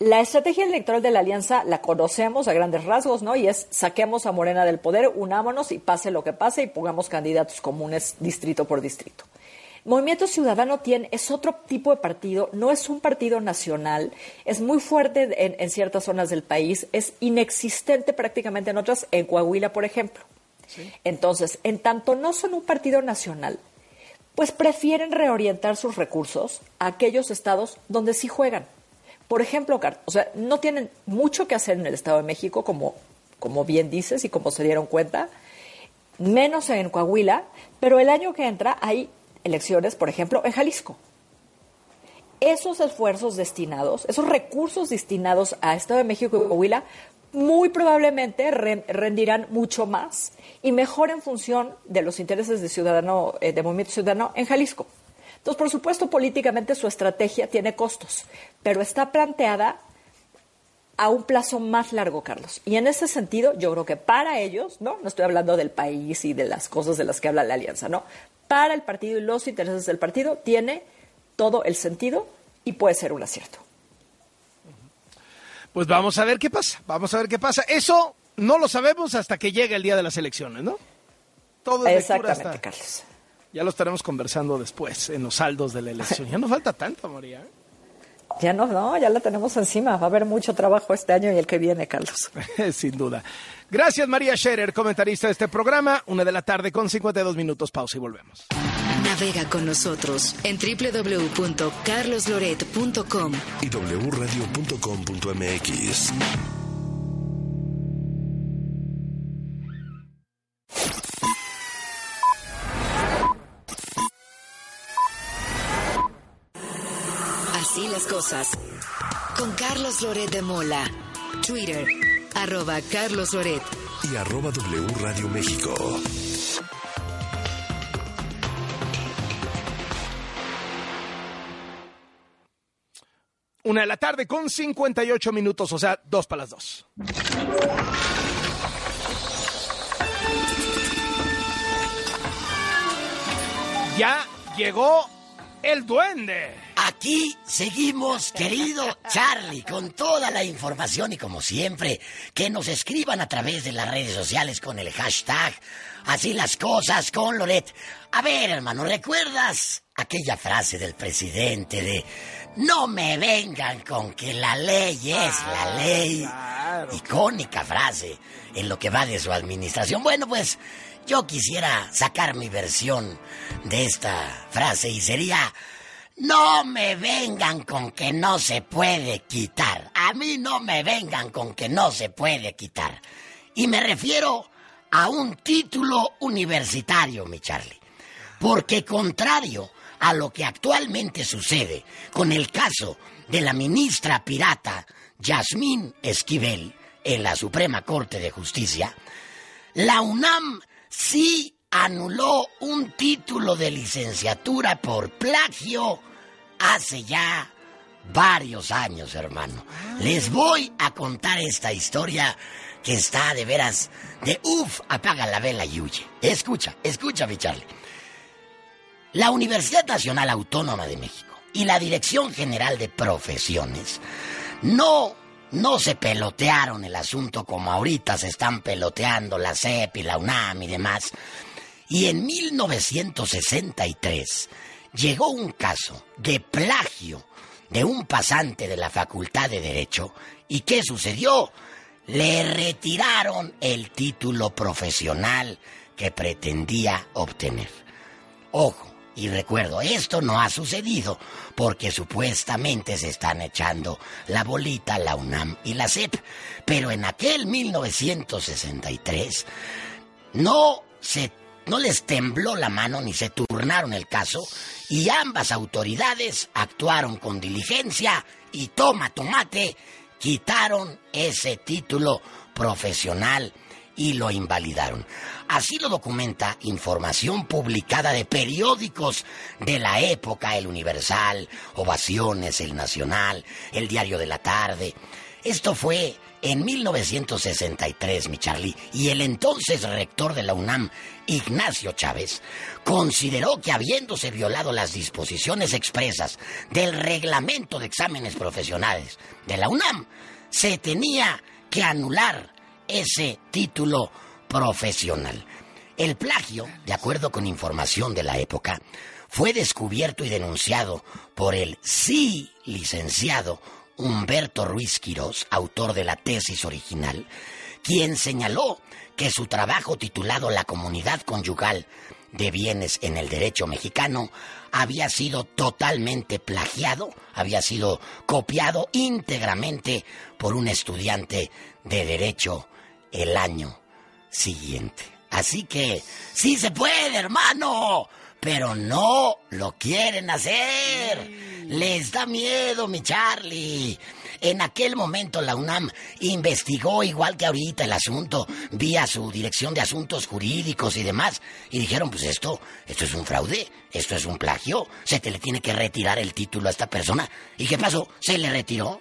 La estrategia electoral de la alianza la conocemos a grandes rasgos, ¿no? Y es saquemos a Morena del poder, unámonos y pase lo que pase y pongamos candidatos comunes distrito por distrito. Movimiento Ciudadano tiene, es otro tipo de partido, no es un partido nacional, es muy fuerte en, en ciertas zonas del país, es inexistente prácticamente en otras, en Coahuila, por ejemplo. Entonces, en tanto no son un partido nacional, pues prefieren reorientar sus recursos a aquellos estados donde sí juegan. Por ejemplo, o sea, no tienen mucho que hacer en el Estado de México, como, como bien dices y como se dieron cuenta, menos en Coahuila, pero el año que entra hay elecciones, por ejemplo, en Jalisco. Esos esfuerzos destinados, esos recursos destinados a Estado de México y Coahuila, muy probablemente rendirán mucho más y mejor en función de los intereses de ciudadano, eh, de Movimiento Ciudadano en Jalisco. Entonces, por supuesto, políticamente su estrategia tiene costos, pero está planteada a un plazo más largo, Carlos. Y en ese sentido, yo creo que para ellos, ¿no? No estoy hablando del país y de las cosas de las que habla la alianza, ¿no? Para el partido y los intereses del partido tiene todo el sentido y puede ser un acierto. Pues vamos a ver qué pasa, vamos a ver qué pasa. Eso no lo sabemos hasta que llegue el día de las elecciones, ¿no? Todo es Exactamente, Carlos. Ya lo estaremos conversando después, en los saldos de la elección. Ya no falta tanto, María. ¿eh? Ya no, no, ya la tenemos encima. Va a haber mucho trabajo este año y el que viene, Carlos. Sin duda. Gracias, María Scherer, comentarista de este programa. Una de la tarde con 52 minutos. Pausa y volvemos. Navega con nosotros en www.carlosloret.com y wradio.com.mx. Así las cosas. Con Carlos Loret de Mola. Twitter, arroba Carlos Loret. Y arroba W Radio México. Una de la tarde con 58 minutos, o sea, dos para las dos. Ya llegó el duende. aquí seguimos, querido Charlie, con toda la información y como siempre, que nos escriban a través de las redes sociales con el hashtag Así las cosas con Loret. A ver, hermano, ¿recuerdas aquella frase del presidente de no me vengan con que la ley es la ley? Icónica frase en lo que va de su administración. Bueno, pues yo quisiera sacar mi versión de esta frase y sería no me vengan con que no se puede quitar. A mí no me vengan con que no se puede quitar. Y me refiero a un título universitario, mi Charlie. Porque contrario a lo que actualmente sucede con el caso de la ministra pirata Yasmín Esquivel en la Suprema Corte de Justicia, la UNAM sí anuló un título de licenciatura por plagio hace ya varios años, hermano. Les voy a contar esta historia que está de veras de uff, apaga la vela y huye. Escucha, escucha, mi Charlie. La Universidad Nacional Autónoma de México y la Dirección General de Profesiones no, no se pelotearon el asunto como ahorita se están peloteando la CEP y la UNAM y demás. Y en 1963 llegó un caso de plagio de un pasante de la Facultad de Derecho. ¿Y qué sucedió? le retiraron el título profesional que pretendía obtener. Ojo, y recuerdo, esto no ha sucedido porque supuestamente se están echando la bolita la UNAM y la CEP. Pero en aquel 1963 no se no les tembló la mano ni se turnaron el caso y ambas autoridades actuaron con diligencia y toma tomate quitaron ese título profesional y lo invalidaron. Así lo documenta información publicada de periódicos de la época, El Universal, Ovaciones, El Nacional, El Diario de la Tarde. Esto fue en 1963, mi Charlie, y el entonces rector de la UNAM, Ignacio Chávez, consideró que habiéndose violado las disposiciones expresas del reglamento de exámenes profesionales de la UNAM, se tenía que anular ese título profesional. El plagio, de acuerdo con información de la época, fue descubierto y denunciado por el sí licenciado Humberto Ruiz Quirós, autor de la tesis original, quien señaló que su trabajo titulado La comunidad conyugal de bienes en el derecho mexicano había sido totalmente plagiado, había sido copiado íntegramente por un estudiante de derecho el año siguiente. Así que sí se puede, hermano pero no lo quieren hacer. Les da miedo, mi Charlie. En aquel momento la UNAM investigó igual que ahorita el asunto vía su dirección de asuntos jurídicos y demás y dijeron, pues esto, esto es un fraude, esto es un plagio, se te le tiene que retirar el título a esta persona. ¿Y qué pasó? Se le retiró.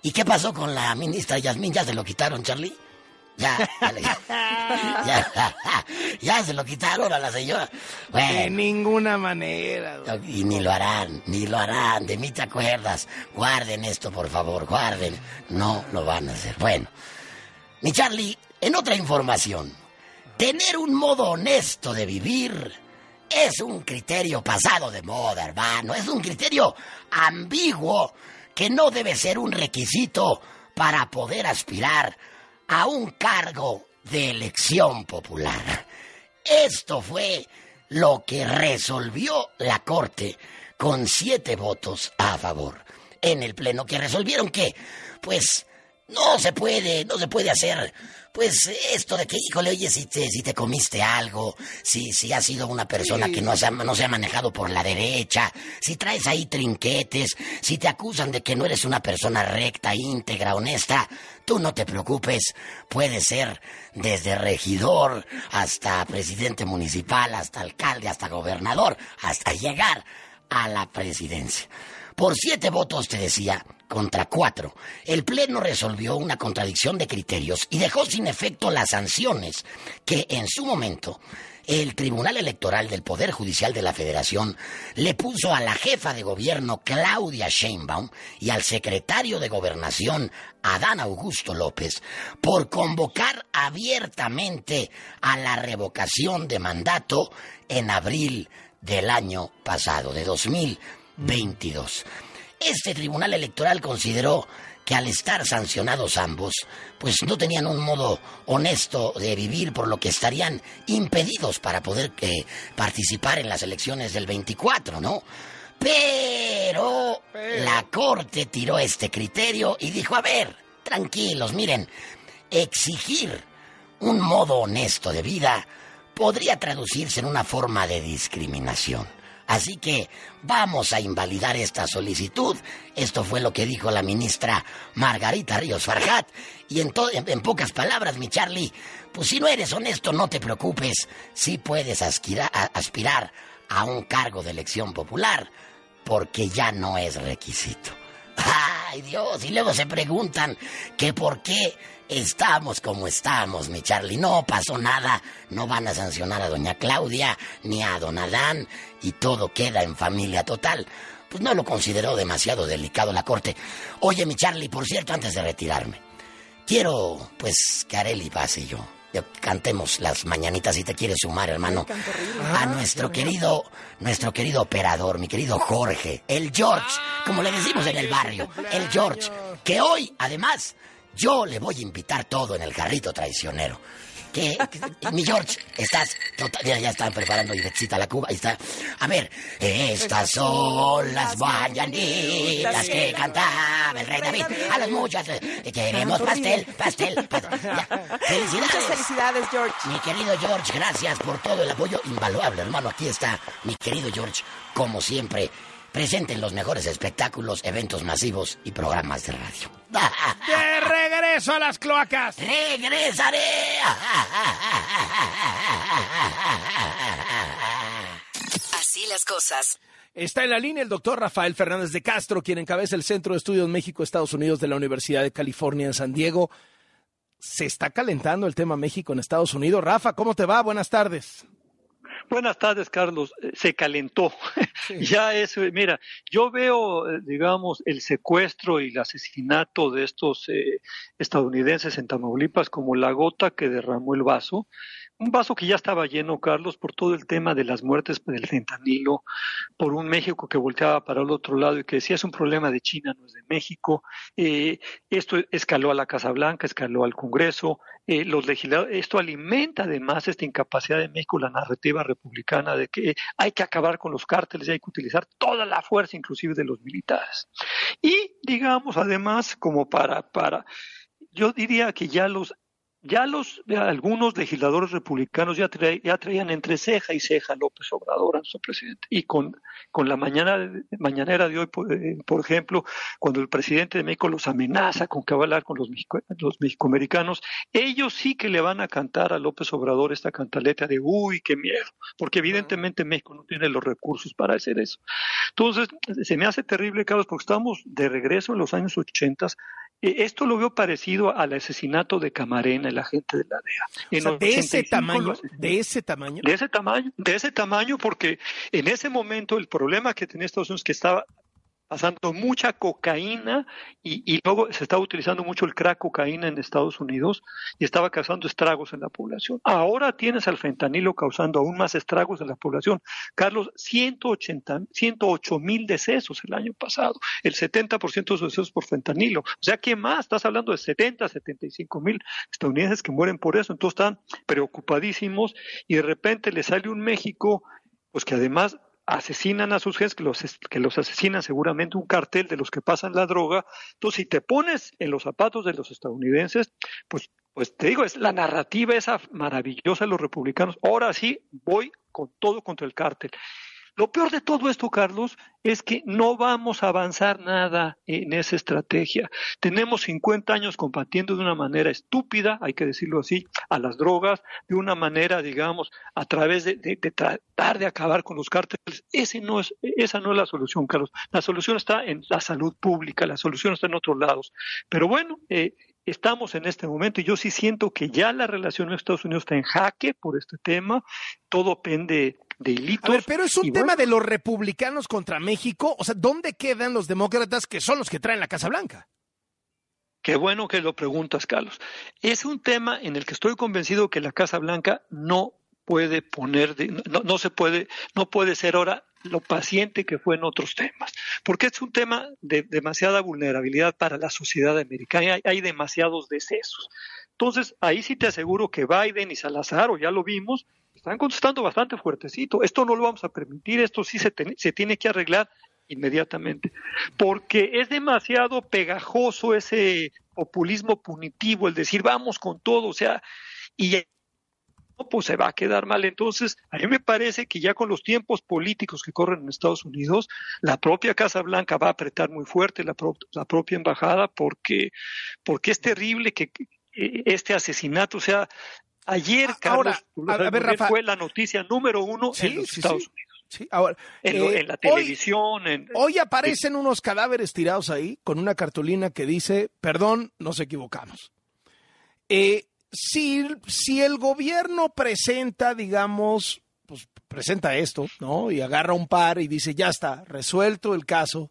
¿Y qué pasó con la ministra Yasmín? ¿Ya se lo quitaron, Charlie? Ya, ya, ya, se lo quitaron a la señora. de ninguna manera. Y ni lo harán, ni lo harán. De mí te acuerdas. Guarden esto, por favor, guarden. No lo van a hacer. Bueno, mi Charlie, en otra información, tener un modo honesto de vivir es un criterio pasado de moda, hermano. Es un criterio ambiguo que no debe ser un requisito para poder aspirar a un cargo de elección popular. Esto fue lo que resolvió la Corte con siete votos a favor en el Pleno, que resolvieron que, pues, no se puede, no se puede hacer pues esto de que, híjole, oye, si te, si te comiste algo, si, si has sido una persona que no se, ha, no se ha manejado por la derecha, si traes ahí trinquetes, si te acusan de que no eres una persona recta, íntegra, honesta, tú no te preocupes, puede ser desde regidor hasta presidente municipal, hasta alcalde, hasta gobernador, hasta llegar a la presidencia. Por siete votos, te decía, contra cuatro, el Pleno resolvió una contradicción de criterios y dejó sin efecto las sanciones que en su momento el Tribunal Electoral del Poder Judicial de la Federación le puso a la jefa de gobierno Claudia Sheinbaum y al secretario de Gobernación Adán Augusto López por convocar abiertamente a la revocación de mandato en abril del año pasado, de 2022. Este Tribunal Electoral consideró que al estar sancionados ambos, pues no tenían un modo honesto de vivir, por lo que estarían impedidos para poder eh, participar en las elecciones del 24, ¿no? Pero, la Corte tiró este criterio y dijo, a ver, tranquilos, miren, exigir un modo honesto de vida podría traducirse en una forma de discriminación. Así que vamos a invalidar esta solicitud. Esto fue lo que dijo la ministra Margarita Ríos Farjat. Y en, en, pocas palabras, mi Charlie, pues si no eres honesto, no te preocupes. Sí puedes aspirar a un cargo de elección popular, porque ya no es requisito. ¡Ay, Dios! Y luego se preguntan que por qué estamos como estamos, mi Charlie. No pasó nada. No van a sancionar a doña Claudia ni a don Adán y todo queda en familia total. Pues no lo consideró demasiado delicado la corte. Oye, mi Charlie, por cierto, antes de retirarme, quiero, pues, que Areli pase y yo. Cantemos las mañanitas si te quieres sumar, hermano. A nuestro querido, nuestro querido operador, mi querido Jorge, el George, como le decimos en el barrio, el George, que hoy, además, yo le voy a invitar todo en el carrito traicionero. Que, mi George, estás total, ya, ya están preparando Ivetsita la Cuba, ahí está. A ver, estas son las mañanitas que cantaba el rey David. A los muchos eh, queremos pastel, pastel, pastel. Felicidades. Muchas felicidades, George. Mi querido George, gracias por todo el apoyo invaluable, hermano. Aquí está mi querido George, como siempre presenten los mejores espectáculos, eventos masivos y programas de radio. ¡De regreso a las cloacas! ¡Regresaré! Así las cosas. Está en la línea el doctor Rafael Fernández de Castro, quien encabeza el Centro de Estudios México-Estados Unidos de la Universidad de California en San Diego. Se está calentando el tema México en Estados Unidos. Rafa, ¿cómo te va? Buenas tardes. Buenas tardes, Carlos. Eh, se calentó. ya es, mira, yo veo, eh, digamos, el secuestro y el asesinato de estos eh, estadounidenses en Tamaulipas como la gota que derramó el vaso un vaso que ya estaba lleno, Carlos, por todo el tema de las muertes del fentanilo, por un México que volteaba para el otro lado y que decía es un problema de China, no es de México. Eh, esto escaló a la Casa Blanca, escaló al Congreso. Eh, los legisladores, esto alimenta además esta incapacidad de México, la narrativa republicana de que hay que acabar con los cárteles y hay que utilizar toda la fuerza, inclusive de los militares. Y digamos, además, como para, para yo diría que ya los ya los algunos legisladores republicanos ya, ya traían entre ceja y ceja López Obrador, a nuestro presidente. Y con, con la mañana, mañanera de hoy, eh, por, ejemplo, cuando el presidente de México los amenaza con que va a hablar con los, los mexicoamericanos, ellos sí que le van a cantar a López Obrador esta cantaleta de uy, qué miedo, porque evidentemente México no tiene los recursos para hacer eso. Entonces, se me hace terrible, Carlos, porque estamos de regreso en los años 80 e, esto lo veo parecido al asesinato de Camarena, el agente de la DEA. de ese tamaño, de ese tamaño. De ese tamaño, de ese tamaño, porque en ese momento el problema que tenía Estados Unidos es que estaba pasando mucha cocaína y, luego se estaba utilizando mucho el crack cocaína en Estados Unidos y estaba causando estragos en la población. Ahora tienes al fentanilo causando aún más estragos en la población. Carlos, 180, 108 mil decesos el año pasado, el 70% de los decesos por fentanilo. O sea, ¿qué más? Estás hablando de 70, 75 mil estadounidenses que mueren por eso. Entonces están preocupadísimos y de repente le sale un México pues que además asesinan a sus jefes, que los, que los asesinan seguramente un cartel de los que pasan la droga. Entonces, si te pones en los zapatos de los estadounidenses, pues, pues te digo, es la narrativa esa maravillosa de los republicanos. Ahora sí voy con todo contra el cártel. Lo peor de todo esto, Carlos, es que no vamos a avanzar nada en esa estrategia. Tenemos 50 años combatiendo de una manera estúpida, hay que decirlo así, a las drogas, de una manera, digamos, a través de, tratar de acabar con los cárteles. Ese no es, esa no es la solución, Carlos. La solución está en la salud pública, la solución está en otros lados. Pero bueno, eh, estamos en este momento y yo sí siento que ya la relación con Estados Unidos está en jaque por este tema, todo pende de hilitos. pero es un tema de los republicanos contra México, o sea, ¿dónde quedan los demócratas que son los que traen la Casa Blanca? Qué bueno que lo preguntas, Carlos. Es un tema en el que estoy convencido que la Casa Blanca no puede poner, no, no se puede, no puede ser ahora lo paciente que fue en otros temas, porque es un tema de demasiada vulnerabilidad para la sociedad americana, hay, demasiados decesos. Entonces, ahí sí te aseguro que Biden y Salazar, o ya lo vimos, están contestando bastante fuertecito. Esto no lo vamos a permitir, esto sí se, se tiene que arreglar inmediatamente, porque es demasiado pegajoso ese populismo punitivo, el decir vamos con todo, o sea, y pues se va a quedar mal. Entonces, a mí me parece que ya con los tiempos políticos que corren en Estados Unidos, la propia Casa Blanca va a apretar muy fuerte la, la propia embajada porque, porque es terrible que este asesinato sea ayer, Carlos, fue la noticia número uno en los Estados Unidos. ahora, en, eh, la televisión. Hoy, aparecen unos cadáveres tirados ahí con una cartulina que dice, perdón, nos equivocamos. Eh, si, si el gobierno presenta, digamos, pues presenta esto, ¿no? Y agarra un par y dice, ya está, resuelto el caso.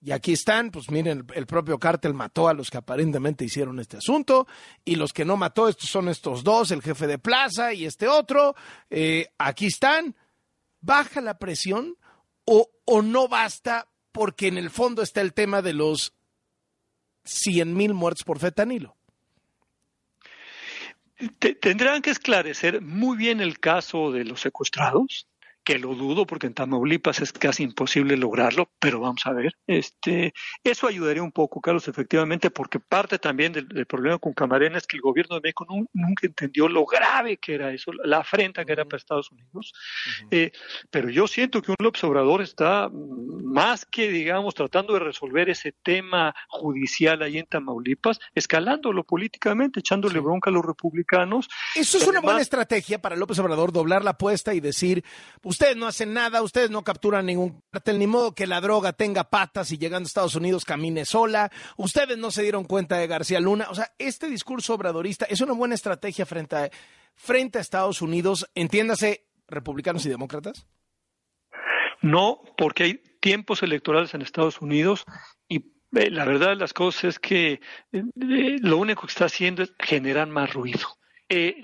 Y aquí están, pues miren, el, propio cártel mató a los que aparentemente hicieron este asunto, y los que no mató, estos son estos dos, el jefe de plaza y este otro. Eh, aquí están. ¿Baja la presión o, o no basta porque en el fondo está el tema de los 100 mil muertos por fetanilo? tendrán que esclarecer muy bien el caso de los secuestrados, que lo dudo porque en Tamaulipas es casi imposible lograrlo, pero vamos a ver. Este, eso ayudaría un poco, Carlos, efectivamente, porque parte también del, problema con Camarena es que el gobierno de México nunca entendió lo grave que era eso, la afrenta que era para Estados Unidos. Eh, pero yo siento que un López Obrador está más que, digamos, tratando de resolver ese tema judicial ahí en Tamaulipas, escalándolo políticamente, echándole bronca a los republicanos. Eso es una buena estrategia para López Obrador, doblar la apuesta y decir, Ustedes no hacen nada, ustedes no capturan ningún cartel, ni modo que la droga tenga patas y llegando a Estados Unidos camine sola. Ustedes no se dieron cuenta de García Luna. O sea, este discurso obradorista es una buena estrategia frente a, frente a Estados Unidos, entiéndase, republicanos y demócratas. No, porque hay tiempos electorales en Estados Unidos y eh, la verdad de las cosas es que eh, eh, lo único que está haciendo es generar más ruido. Eh,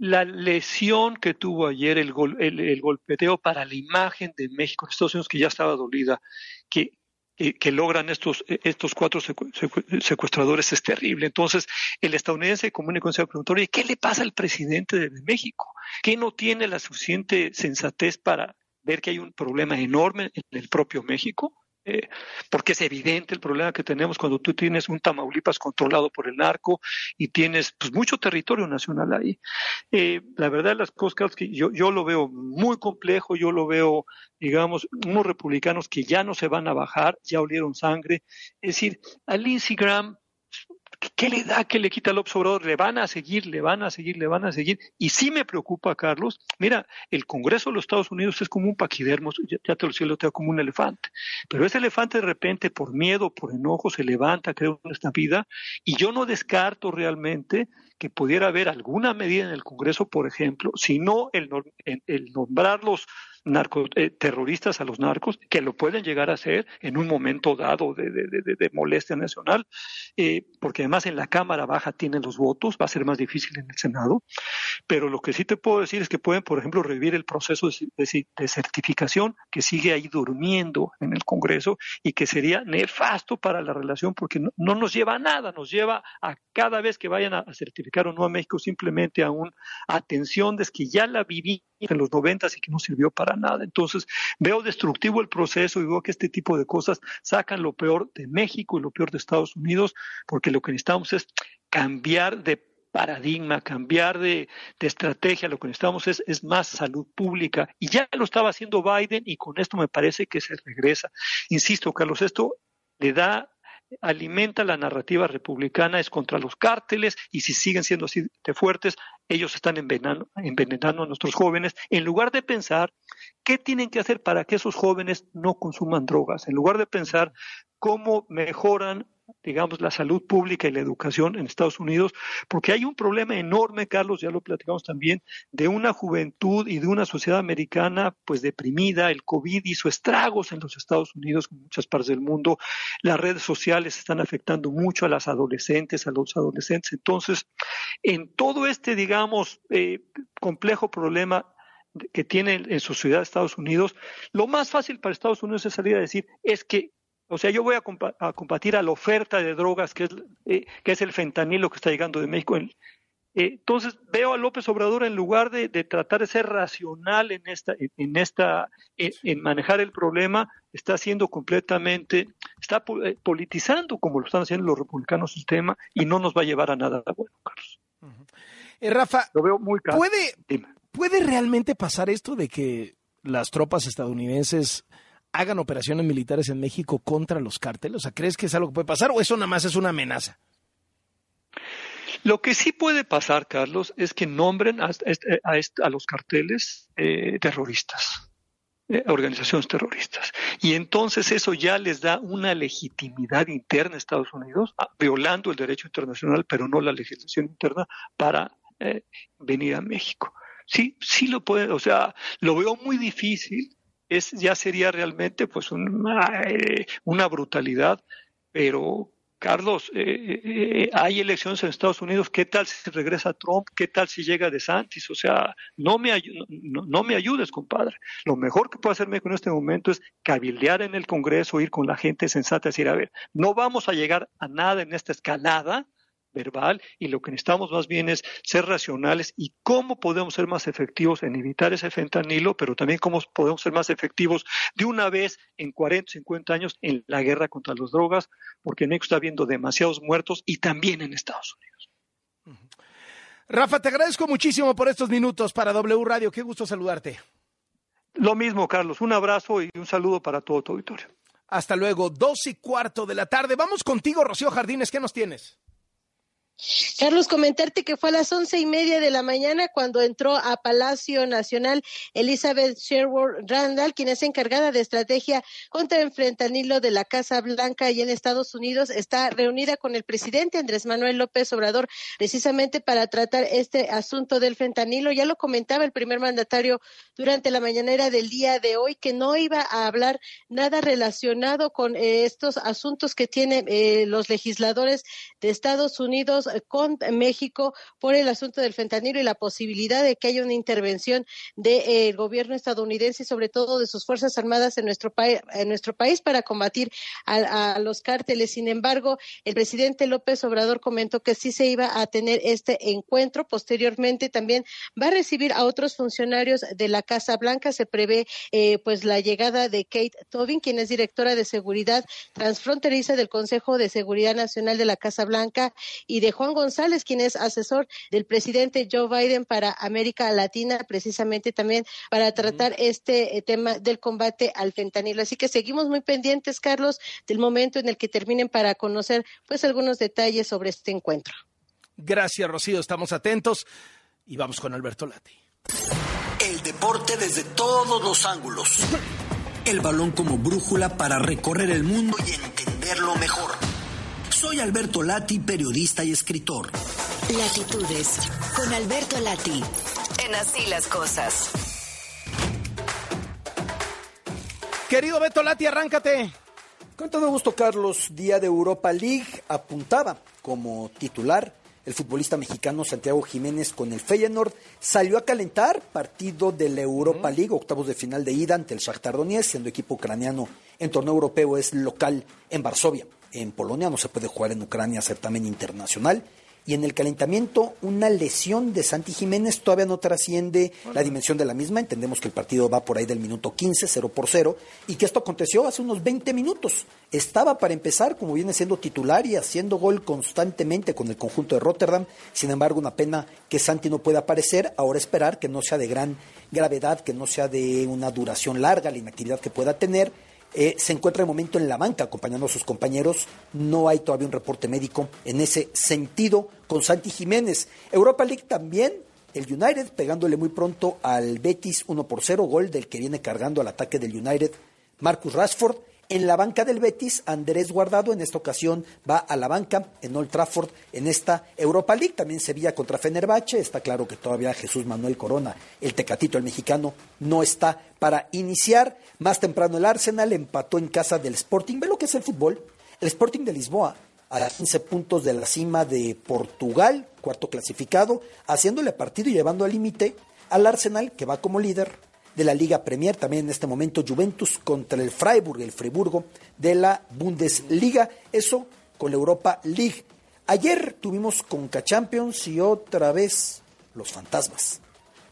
la lesión que tuvo ayer el, el, golpeteo para la imagen de México, Estados Unidos, que ya estaba dolida, que, que, logran estos, estos cuatro secuestradores es terrible. Entonces, el estadounidense común y se preguntó, ¿qué le pasa al presidente de México? ¿Qué no tiene la suficiente sensatez para ver que hay un problema enorme en el propio México? Eh, porque es evidente el problema que tenemos cuando tú tienes un Tamaulipas controlado por el narco y tienes pues, mucho territorio nacional ahí. Eh, la verdad las cosas que yo, yo lo veo muy complejo, yo lo veo, digamos, unos republicanos que ya no se van a bajar, ya olieron sangre. Es decir, a Lindsey Graham ¿Qué le da? ¿Qué le quita al observador? Le van a seguir, le van a seguir, le van a seguir. Y sí me preocupa, Carlos. Mira, el Congreso de los Estados Unidos es como un paquidermo, ya, te lo decía, lo tengo como un elefante. Pero ese elefante de repente, por miedo, por enojo, se levanta, creo, en esta vida. Y yo no descarto realmente que pudiera haber alguna medida en el Congreso, por ejemplo, si no el nombrarlos narco, eh, terroristas a los narcos, que lo pueden llegar a hacer en un momento dado de, molestia nacional, eh, porque además en la Cámara Baja tienen los votos, va a ser más difícil en el Senado, pero lo que sí te puedo decir es que pueden, por ejemplo, revivir el proceso de, certificación que sigue ahí durmiendo en el Congreso y que sería nefasto para la relación porque no, no nos lleva a nada, nos lleva a cada vez que vayan a, certificar o no a México simplemente a una atención de que ya la viví en los noventas y que no sirvió para nada. Entonces, veo destructivo el proceso y veo que este tipo de cosas sacan lo peor de México y lo peor de Estados Unidos, porque lo que necesitamos es cambiar de paradigma, cambiar de, estrategia. Lo que necesitamos es, es, más salud pública. Y ya lo estaba haciendo Biden y con esto me parece que se regresa. Insisto, Carlos, esto le da alimenta la narrativa republicana es contra los cárteles y si siguen siendo así de fuertes, ellos están envenenando, envenenando a nuestros jóvenes en lugar de pensar qué tienen que hacer para que esos jóvenes no consuman drogas, en lugar de pensar cómo mejoran digamos, la salud pública y la educación en Estados Unidos, porque hay un problema enorme, Carlos, ya lo platicamos también, de una juventud y de una sociedad americana pues deprimida, el COVID hizo estragos en los Estados Unidos, en muchas partes del mundo, las redes sociales están afectando mucho a las adolescentes, a los adolescentes, entonces, en todo este, digamos, eh, complejo problema que tiene en su ciudad Estados Unidos, lo más fácil para Estados Unidos es salir a decir es que o sea, yo voy a, combatir a la oferta de drogas que es, eh, que es el fentanilo que está llegando de México. Eh, entonces veo a López Obrador en lugar de, tratar de ser racional en esta, en, esta, en, manejar el problema, está haciendo completamente, está eh, politizando como lo están haciendo los republicanos el tema y no nos va a llevar a nada bueno, Carlos. Rafa, lo veo muy claro. ¿puede, ¿puede realmente pasar esto de que las tropas estadounidenses hagan operaciones militares en México contra los cárteles? O sea, ¿crees que es algo que puede pasar o eso nada más es una amenaza? Lo que sí puede pasar, Carlos, es que nombren a, a, los carteles eh, terroristas, eh, organizaciones terroristas. Y entonces eso ya les da una legitimidad interna a Estados Unidos, ah, violando el derecho internacional, pero no la legislación interna, para eh, venir a México. Sí, sí lo puede, o sea, lo veo muy difícil, es, ya sería realmente pues una, eh, una brutalidad, pero Carlos, eh, eh, hay elecciones en Estados Unidos, ¿qué tal si regresa Trump? ¿Qué tal si llega DeSantis? O sea, no me, no, no, me ayudes, compadre. Lo mejor que puede hacer México en este momento es cabildear en el Congreso, ir con la gente sensata decir, a ver, no vamos a llegar a nada en esta escalada, verbal y lo que necesitamos más bien es ser racionales y cómo podemos ser más efectivos en evitar ese fentanilo, pero también cómo podemos ser más efectivos de una vez en 40, 50 años en la guerra contra las drogas, porque en México está habiendo demasiados muertos y también en Estados Unidos. Rafa, te agradezco muchísimo por estos minutos para W Radio. Qué gusto saludarte. Lo mismo, Carlos. Un abrazo y un saludo para todo tu auditorio. Hasta luego, dos y cuarto de la tarde. Vamos contigo, Rocío Jardines. ¿Qué nos tienes? Carlos, comentarte que fue a las once y media de la mañana cuando entró a Palacio Nacional Elizabeth Sherwood Randall, quien es encargada de estrategia contra el fentanilo de la Casa Blanca y en Estados Unidos, está reunida con el presidente Andrés Manuel López Obrador precisamente para tratar este asunto del fentanilo. Ya lo comentaba el primer mandatario durante la mañanera del día de hoy que no iba a hablar nada relacionado con eh, estos asuntos que tienen eh, los legisladores de Estados Unidos eh, con México por el asunto del fentanilo y la posibilidad de que haya una intervención del eh, gobierno estadounidense y sobre todo de sus fuerzas armadas en nuestro, en nuestro país para combatir a, los cárteles. Sin embargo, el presidente López Obrador comentó que sí se iba a tener este encuentro. Posteriormente también va a recibir a otros funcionarios de la Casa Blanca. Se prevé eh, pues la llegada de Kate Tobin, quien es directora de seguridad transfronteriza del Consejo de Seguridad Nacional de la Casa Blanca y de Juan González, quien es asesor del presidente Joe Biden para América Latina, precisamente también para tratar este eh, tema del combate al fentanilo. Así que seguimos muy pendientes, Carlos, del momento en el que terminen para conocer pues algunos detalles sobre este encuentro. Gracias, Rocío. Estamos atentos y vamos con Alberto Lati. El deporte desde todos los ángulos. El balón como brújula para recorrer el mundo y entenderlo mejor. Soy Alberto Lati, periodista y escritor. Latitudes, con Alberto Lati, en Así las Cosas. Querido Beto Lati, arráncate. Con todo gusto, Carlos. Día de Europa League apuntaba como titular el futbolista mexicano Santiago Jiménez con el Feyenoord salió a calentar partido de la Europa League, octavos de final de ida ante el Shakhtar Donetsk, siendo equipo ucraniano en torneo europeo es local en Varsovia en Polonia, no se puede jugar en Ucrania certamen internacional. y en el calentamiento una lesión de Santi Jiménez todavía no trasciende la dimensión de la misma. Entendemos que el partido va por ahí del minuto 15, 0 por 0, y que esto aconteció hace unos 20 minutos. Estaba para empezar, como viene siendo titular y haciendo gol constantemente con el conjunto de Rotterdam. Sin embargo, una pena que Santi no pueda aparecer. Ahora esperar que no sea de gran gravedad, que no sea de una duración larga la inactividad que pueda tener eh, se encuentra de momento en la banca acompañando a sus compañeros. No hay todavía un reporte médico en ese sentido con Santi Jiménez. Europa League también, el United pegándole muy pronto al Betis 1 por 0, gol del que viene cargando al ataque del United, Marcus Rashford. En la banca del Betis, Andrés Guardado en esta ocasión va a la banca en Old Trafford en esta Europa League. También Sevilla contra Fenerbahce. Está claro que todavía Jesús Manuel Corona, el tecatito, el mexicano, no está para iniciar. Más temprano el Arsenal empató en casa del Sporting. Ve lo que es el fútbol. El Sporting de Lisboa a 15 puntos de la cima de Portugal, cuarto clasificado, haciéndole partido y llevando al límite al Arsenal, que va como líder de la Liga Premier, también en este momento Juventus contra el Freiburg, el Friburgo de la Bundesliga, eso con la Europa League. Ayer tuvimos Conca Champions y otra vez los fantasmas,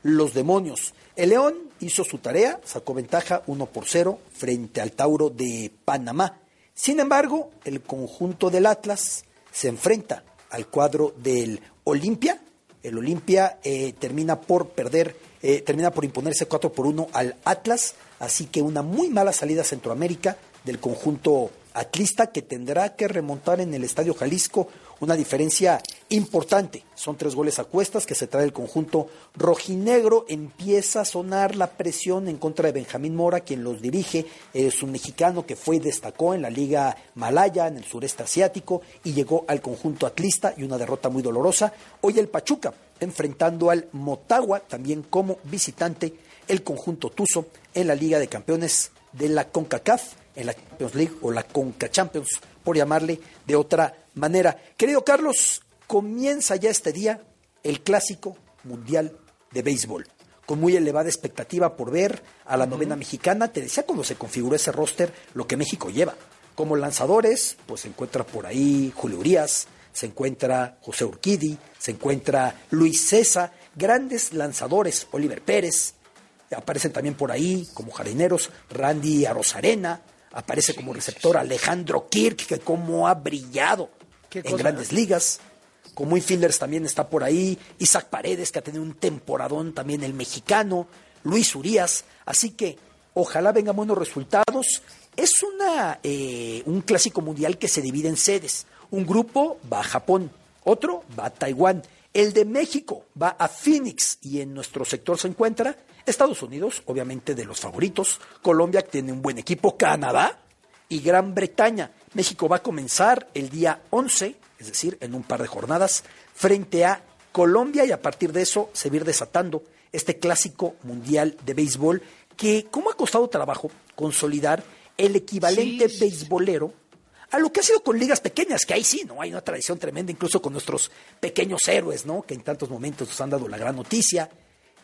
los demonios. El León hizo su tarea, sacó ventaja 1 por 0 frente al Tauro de Panamá. Sin embargo, el conjunto del Atlas se enfrenta al cuadro del Olimpia. El Olimpia eh, termina por perder eh, termina por imponerse 4 por 1 al Atlas, así que una muy mala salida Centroamérica del conjunto atlista que tendrá que remontar en el Estadio Jalisco una diferencia importante. Son tres goles a cuestas que se trae el conjunto rojinegro. Empieza a sonar la presión en contra de Benjamín Mora, quien los dirige. Es un mexicano que fue y destacó en la Liga Malaya, en el sureste asiático, y llegó al conjunto atlista y una derrota muy dolorosa. Hoy el Pachuca, enfrentando al Motagua, también como visitante, el conjunto Tuzo en la Liga de Campeones de la CONCACAF, en la Champions League o la CONCA Champions, por llamarle de otra manera. Querido Carlos, comienza ya este día el clásico mundial de béisbol, con muy elevada expectativa por ver a la novena mexicana. Te decía cuando se configuró ese roster lo que México lleva. Como lanzadores, pues se encuentra por ahí Julio Urias, se encuentra José Urquidi, se encuentra Luis César, grandes lanzadores, Oliver Pérez, aparecen también por ahí como jardíneros Randy Arozarena, aparece como receptor Alejandro Kirk, que como ha brillado en grandes ligas. Como infielders también está por ahí, Isaac Paredes, que ha tenido un temporadón también el mexicano, Luis Urias. Así que ojalá vengan buenos resultados. Es una, eh, un clásico mundial que se divide en sedes. Un grupo va a Japón, otro va a Taiwán. El de México va a Phoenix y en nuestro sector se encuentra Estados Unidos, obviamente de los favoritos. Colombia tiene un buen equipo. Canadá y Gran Bretaña. México va a comenzar el día 11, es decir, en un par de jornadas, frente a Colombia y a partir de eso se va a ir desatando este clásico mundial de béisbol que, ¿cómo ha costado trabajo consolidar el equivalente beisbolero a lo que ha sido con ligas pequeñas, que ahí sí, ¿no? Hay una tradición tremenda, incluso con nuestros pequeños héroes, ¿no? Que en tantos momentos nos han dado la gran noticia.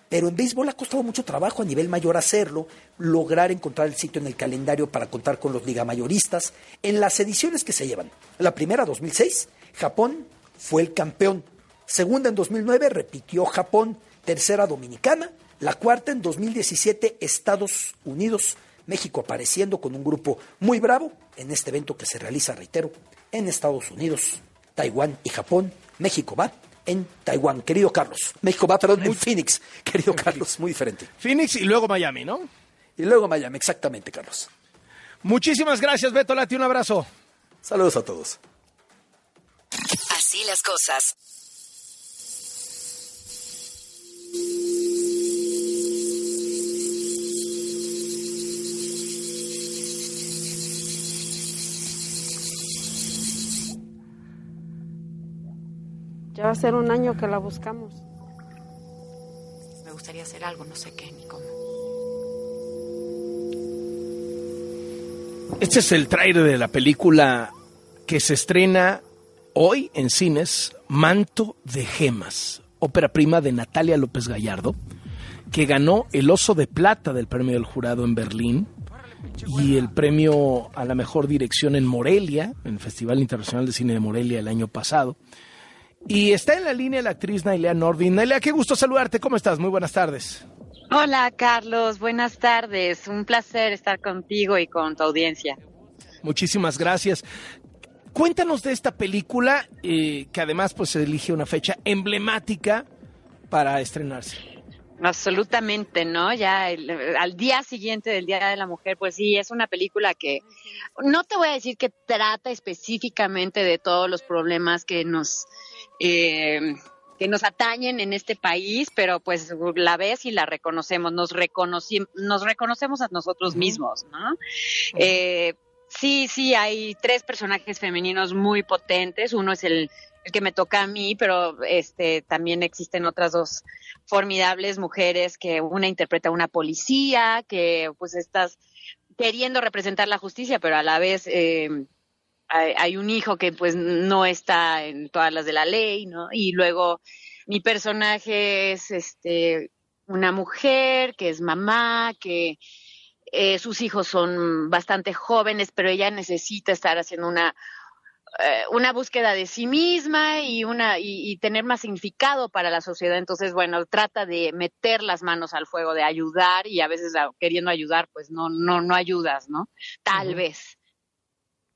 Pero en béisbol ha costado mucho trabajo a nivel mayor hacerlo, lograr encontrar el sitio en el calendario para contar con los ligamayoristas. En las ediciones que se llevan, la primera 2006, Japón fue el campeón. Segunda en 2009 repitió Japón, tercera dominicana, la cuarta en 2017 Estados Unidos, México apareciendo con un grupo muy bravo en este evento que se realiza, reitero, en Estados Unidos, Taiwán y Japón. México va en Taiwán, querido Carlos. México va, perdón, en Phoenix, querido Carlos, muy diferente. Phoenix y luego Miami, ¿no? Y luego Miami, exactamente, Carlos. Muchísimas gracias, Beto Lati, un abrazo. Saludos a todos. Así las cosas. Ya va a ser un año que la buscamos. Me gustaría hacer algo, no sé qué ni cómo. Este es el trailer de la película que se estrena hoy en cines, Manto de Gemas, ópera prima de Natalia López Gallardo, que ganó el Oso de Plata del Premio del Jurado en Berlín y el premio a la mejor dirección en Morelia, en el Festival Internacional de Cine de Morelia el año pasado. Y está en la línea la actriz Nailea Nordin. Nailea, qué gusto saludarte. ¿Cómo estás? Muy buenas tardes. Hola, Carlos. Buenas tardes. Un placer estar contigo y con tu audiencia. Muchísimas gracias. Cuéntanos de esta película, eh, que además pues se elige una fecha emblemática para estrenarse. Absolutamente, ¿no? Ya al día siguiente del Día de la Mujer, pues sí, es una película que no te voy a decir que trata específicamente de todos los problemas que nos eh, que nos atañen en este país, pero pues la ves y la reconocemos, nos, nos reconocemos a nosotros mismos, ¿no? Eh, sí, sí, hay tres personajes femeninos muy potentes, uno es el, el, que me toca a mí, pero este también existen otras dos formidables mujeres que una interpreta a una policía, que pues estás queriendo representar la justicia, pero a la vez... Eh, hay, un hijo que pues no está en todas las de la ley, ¿no? Y luego mi personaje es este una mujer que es mamá, que eh, sus hijos son bastante jóvenes, pero ella necesita estar haciendo una eh, una búsqueda de sí misma y una y, tener más significado para la sociedad. Entonces, bueno, trata de meter las manos al fuego, de ayudar y a veces queriendo ayudar, pues no no no ayudas, ¿no? Tal vez.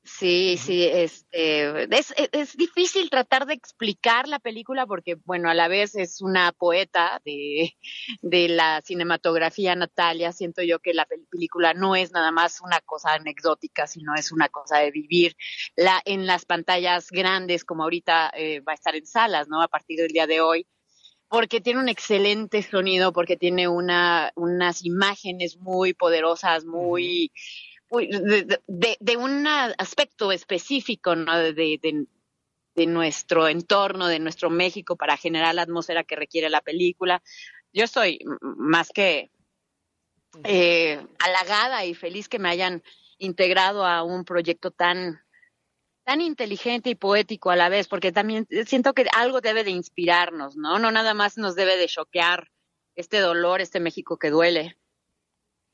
Sí, sí, este, es, es, difícil tratar de explicar la película porque, bueno, a la vez es una poeta de, de la cinematografía Natalia. Siento yo que la película no es nada más una cosa anecdótica, sino es una cosa de vivir la, en las pantallas grandes, como ahorita eh, va a estar en salas, ¿no? A partir del día de hoy porque tiene un excelente sonido, porque tiene una, unas imágenes muy poderosas, muy, de, un aspecto específico de, nuestro entorno, de nuestro México, para generar la atmósfera que requiere la película. Yo estoy más que eh, halagada y feliz que me hayan integrado a un proyecto tan tan inteligente y poético a la vez, porque también siento que algo debe de inspirarnos, ¿no? No nada más nos debe de choquear este dolor, este México que duele.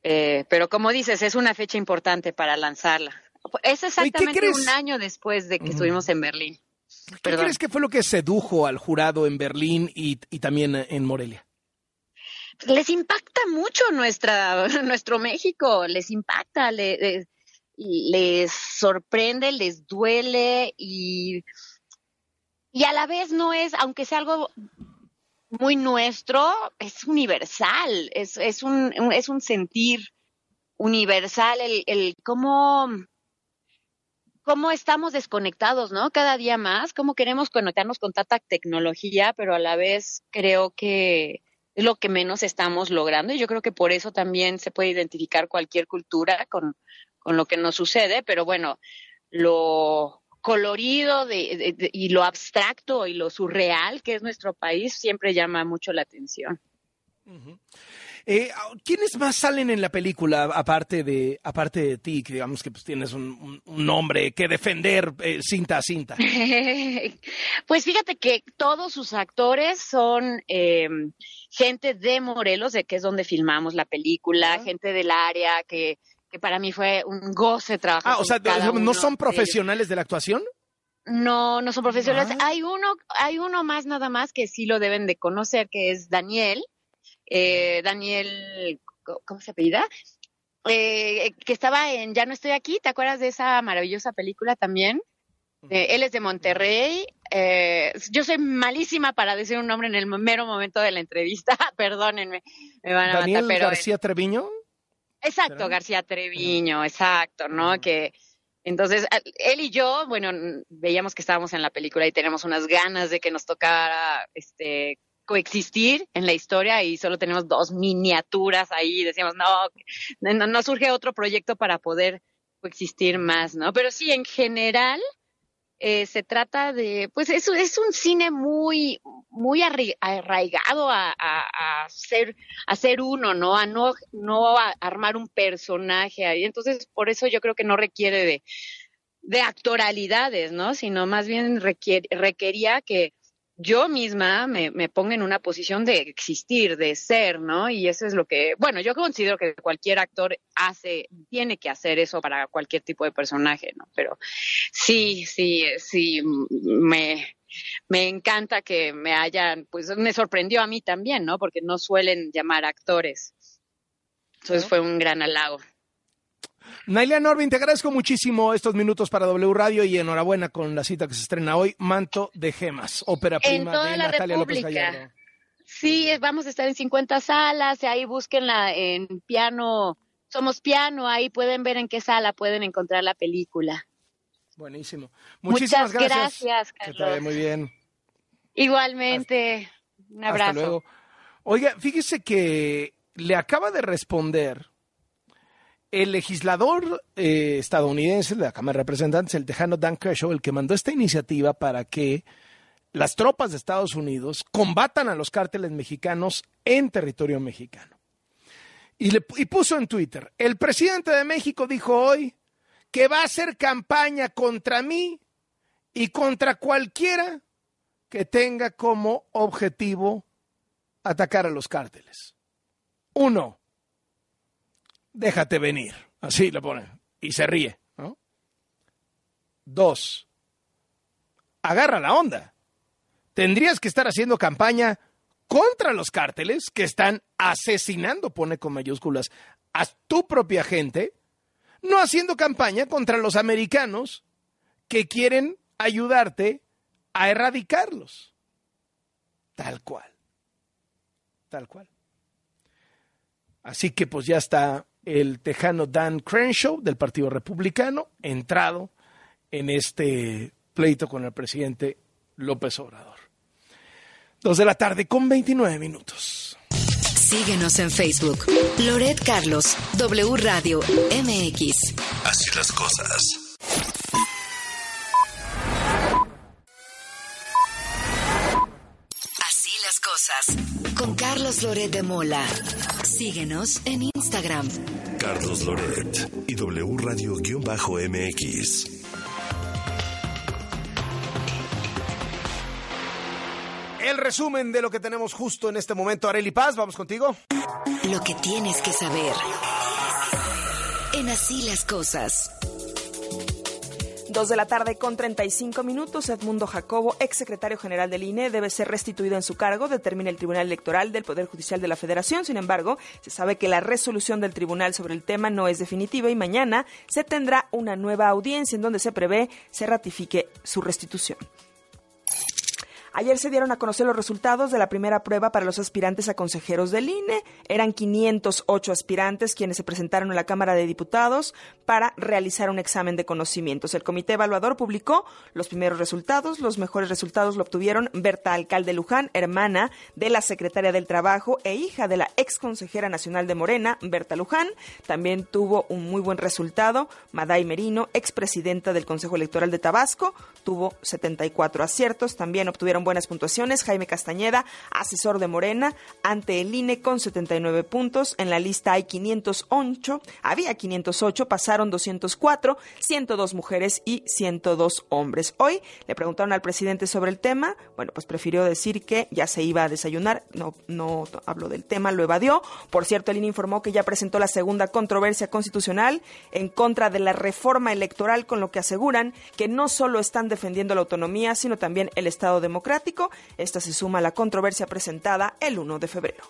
Eh, pero como dices, es una fecha importante para lanzarla. Es exactamente un año después de que estuvimos en Berlín. ¿Qué crees que fue lo que sedujo al jurado en Berlín y, también en Morelia? Les impacta mucho nuestra, nuestro México, les impacta, les, les sorprende, les duele y, y a la vez no es, aunque sea algo muy nuestro, es universal, es, es, un, es un sentir universal, el, el cómo, cómo estamos desconectados, ¿no? Cada día más, cómo queremos conectarnos con tanta tecnología, pero a la vez creo que es lo que menos estamos logrando y yo creo que por eso también se puede identificar cualquier cultura con, con lo que nos sucede, pero bueno, lo colorido de, y lo abstracto y lo surreal que es nuestro país siempre llama mucho la atención. Eh, ¿Quiénes más salen en la película aparte de aparte de ti, que digamos que pues tienes un, nombre que defender eh, cinta a cinta? pues fíjate que todos sus actores son em, gente de Morelos, de que es donde filmamos la película, gente del área que que para mí fue un goce trabajar. Ah, o sea, ¿no son profesionales de, la actuación? No, no son profesionales. Ah. Hay uno, hay uno más nada más que sí lo deben de conocer, que es Daniel. Eh, Daniel, ¿cómo se apellida? Eh, que estaba en Ya no estoy aquí, ¿te acuerdas de esa maravillosa película también? Eh, él es de Monterrey. yo soy malísima para decir un nombre en el mero momento de la entrevista, perdónenme, me van a Daniel matar. Pero García Treviño. Exacto, García Treviño, exacto, ¿no? Que entonces él y yo, bueno, veíamos que estábamos en la película y tenemos unas ganas de que nos tocara este coexistir en la historia y solo tenemos dos miniaturas ahí, decíamos, no, no, no surge otro proyecto para poder coexistir más, ¿no? Pero sí, en general, eh, se trata de, pues eso es un cine muy, muy arraigado a, ser, a ser uno, ¿no? A no, no armar un personaje ahí. Entonces, por eso yo creo que no requiere de, de actoralidades, ¿no? Sino más bien requería que yo misma me, me ponga en una posición de existir, de ser, ¿no? Y eso es lo que, bueno, yo considero que cualquier actor hace, tiene que hacer eso para cualquier tipo de personaje, ¿no? Pero sí, sí, sí, me, me encanta que me hayan, pues me sorprendió a mí también, ¿no? Porque no suelen llamar actores. Entonces fue un gran halago. Nailia Norvin, te agradezco muchísimo estos minutos para W Radio y enhorabuena con la cita que se estrena hoy, Manto de Gemas, ópera prima de Natalia López Gallardo. Sí, vamos a estar en 50 salas, ahí búsquenla en piano, somos piano, ahí pueden ver en qué sala pueden encontrar la película. Buenísimo. Muchísimas Muchas gracias. gracias, Que te Carlos. vaya muy bien. Igualmente, un abrazo. Hasta luego. Oiga, fíjese que le acaba de responder el legislador eh, estadounidense de la Cámara de Representantes, el tejano Dan Kershaw, el que mandó esta iniciativa para que las tropas de Estados Unidos combatan a los cárteles mexicanos en territorio mexicano. Y, le, y puso en Twitter, el presidente de México dijo hoy que va a hacer campaña contra mí y contra cualquiera que tenga como objetivo atacar a los cárteles. Uno, déjate venir. Así lo pone. Y se ríe. ¿no? Dos, agarra la onda. Tendrías que estar haciendo campaña contra los cárteles que están asesinando, pone con mayúsculas, a tu propia gente, no haciendo campaña contra los americanos que quieren ayudarte a erradicarlos. Tal cual. Tal cual. Así que pues ya está el tejano Dan Crenshaw del Partido Republicano entrado en este pleito con el presidente López Obrador. Dos de la tarde con 29 minutos. Síguenos en Facebook. Loret Carlos, W Radio MX. Así las cosas. Así las cosas. Con Carlos Loret de Mola. Síguenos en Instagram. Carlos Loret y W Radio-MX. El resumen de lo que tenemos justo en este momento. Areli Paz, vamos contigo. Lo que tienes que saber. En Así las cosas. Dos de la tarde con 35 minutos, Edmundo Jacobo, exsecretario general del INE, debe ser restituido en su cargo, determina el Tribunal Electoral del Poder Judicial de la Federación. Sin embargo, se sabe que la resolución del tribunal sobre el tema no es definitiva y mañana se tendrá una nueva audiencia en donde se prevé se ratifique su restitución. Ayer se dieron a conocer los resultados de la primera prueba para los aspirantes a consejeros del INE. Eran 508 aspirantes quienes se presentaron en la Cámara de Diputados para realizar un examen de conocimientos. El comité evaluador publicó los primeros resultados. Los mejores resultados lo obtuvieron Berta Alcalde Luján, hermana de la secretaria del Trabajo e hija de la ex consejera nacional de Morena, Berta Luján. También tuvo un muy buen resultado Maday Merino, expresidenta del Consejo Electoral de Tabasco, tuvo 74 aciertos. También obtuvieron buenas puntuaciones Jaime Castañeda, asesor de Morena, ante el INE con 79 puntos. En la lista hay 508, había 508, pasaron 204, 102 mujeres y 102 hombres. Hoy le preguntaron al presidente sobre el tema, bueno, pues prefirió decir que ya se iba a desayunar, no, no habló del tema, lo evadió. Por cierto, el INE informó que ya presentó la segunda controversia constitucional en contra de la reforma electoral, con lo que aseguran que no solo están defendiendo la autonomía, sino también el Estado democrático. Esta se suma a la controversia presentada el 1 de febrero.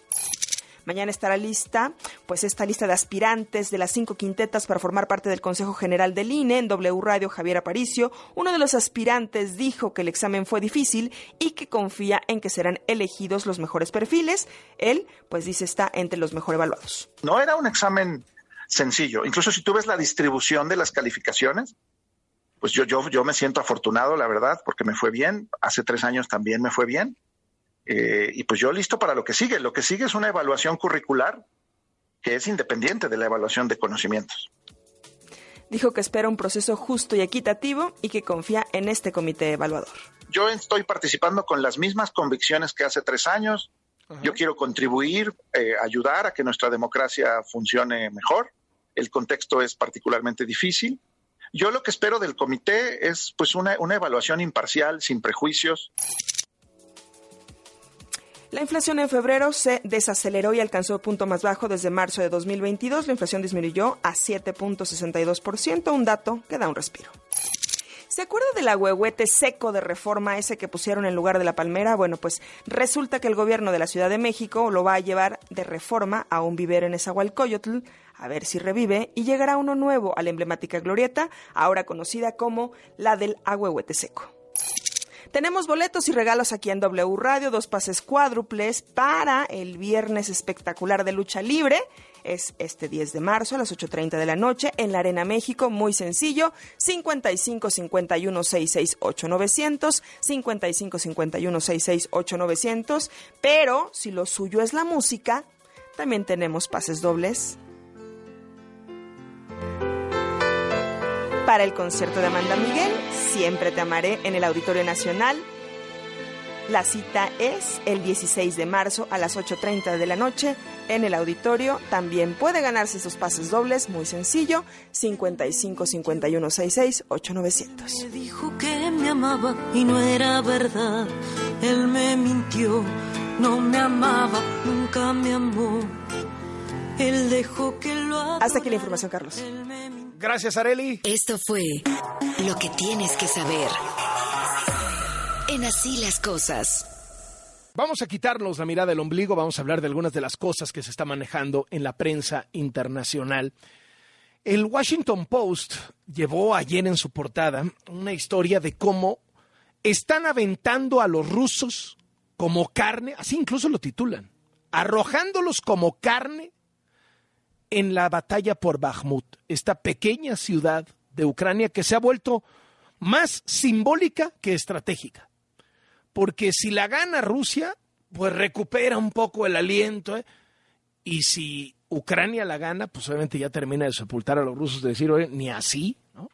Mañana estará lista, pues esta lista de aspirantes de las cinco quintetas para formar parte del Consejo General del INE en W Radio Javier Aparicio. Uno de los aspirantes dijo que el examen fue difícil y que confía en que serán elegidos los mejores perfiles. Él, pues dice, está entre los mejor evaluados. No era un examen sencillo. Incluso si tú ves la distribución de las calificaciones, pues yo, yo, yo me siento afortunado, la verdad, porque me fue bien. Hace tres años también me fue bien. Eh, y pues yo listo para lo que sigue. Lo que sigue es una evaluación curricular que es independiente de la evaluación de conocimientos. Dijo que espera un proceso justo y equitativo y que confía en este comité evaluador. Yo estoy participando con las mismas convicciones que hace tres años. Yo quiero contribuir, eh, ayudar a que nuestra democracia funcione mejor. El contexto es particularmente difícil. Yo lo que espero del comité es pues una, una evaluación imparcial, sin prejuicios. La inflación en febrero se desaceleró y alcanzó el punto más bajo desde marzo de 2022. La inflación disminuyó a 7.62%, un dato que da un respiro. ¿Se acuerda del agüehuete seco de reforma ese que pusieron en lugar de la palmera? Bueno, pues resulta que el gobierno de la Ciudad de México lo va a llevar de reforma a un vivero en Esahualcoyotl, a ver si revive, y llegará uno nuevo a la emblemática glorieta, ahora conocida como la del agüehuete seco. Tenemos boletos y regalos aquí en W Radio, dos pases cuádruples para el viernes espectacular de lucha libre. Es este 10 de marzo a las 8.30 de la noche en la Arena México. Muy sencillo. 55 51 66 8900. 55 51 66 8900. Pero si lo suyo es la música, también tenemos pases dobles para el concierto de Amanda Miguel, Siempre te amaré en el Auditorio Nacional. La cita es el 16 de marzo a las 8.30 de la noche en el auditorio. También puede ganarse esos pases dobles, muy sencillo, 55 51 66 8900. Me dijo que me amaba y no era verdad. Él me mintió, no me amaba, nunca me amó. Él dejó que lo Hasta aquí la información, Carlos. Gracias, Areli. Esto fue lo que tienes que saber. En así las cosas. Vamos a quitarnos la mirada del ombligo, vamos a hablar de algunas de las cosas que se está manejando en la prensa internacional. El Washington Post llevó ayer en su portada una historia de cómo están aventando a los rusos como carne, así incluso lo titulan, arrojándolos como carne en la batalla por Bakhmut, esta pequeña ciudad de Ucrania que se ha vuelto más simbólica que estratégica. Porque si la gana Rusia, pues recupera un poco el aliento. ¿eh? Y si Ucrania la gana, pues obviamente ya termina de sepultar a los rusos, de decir, oye, ni así. ¿no?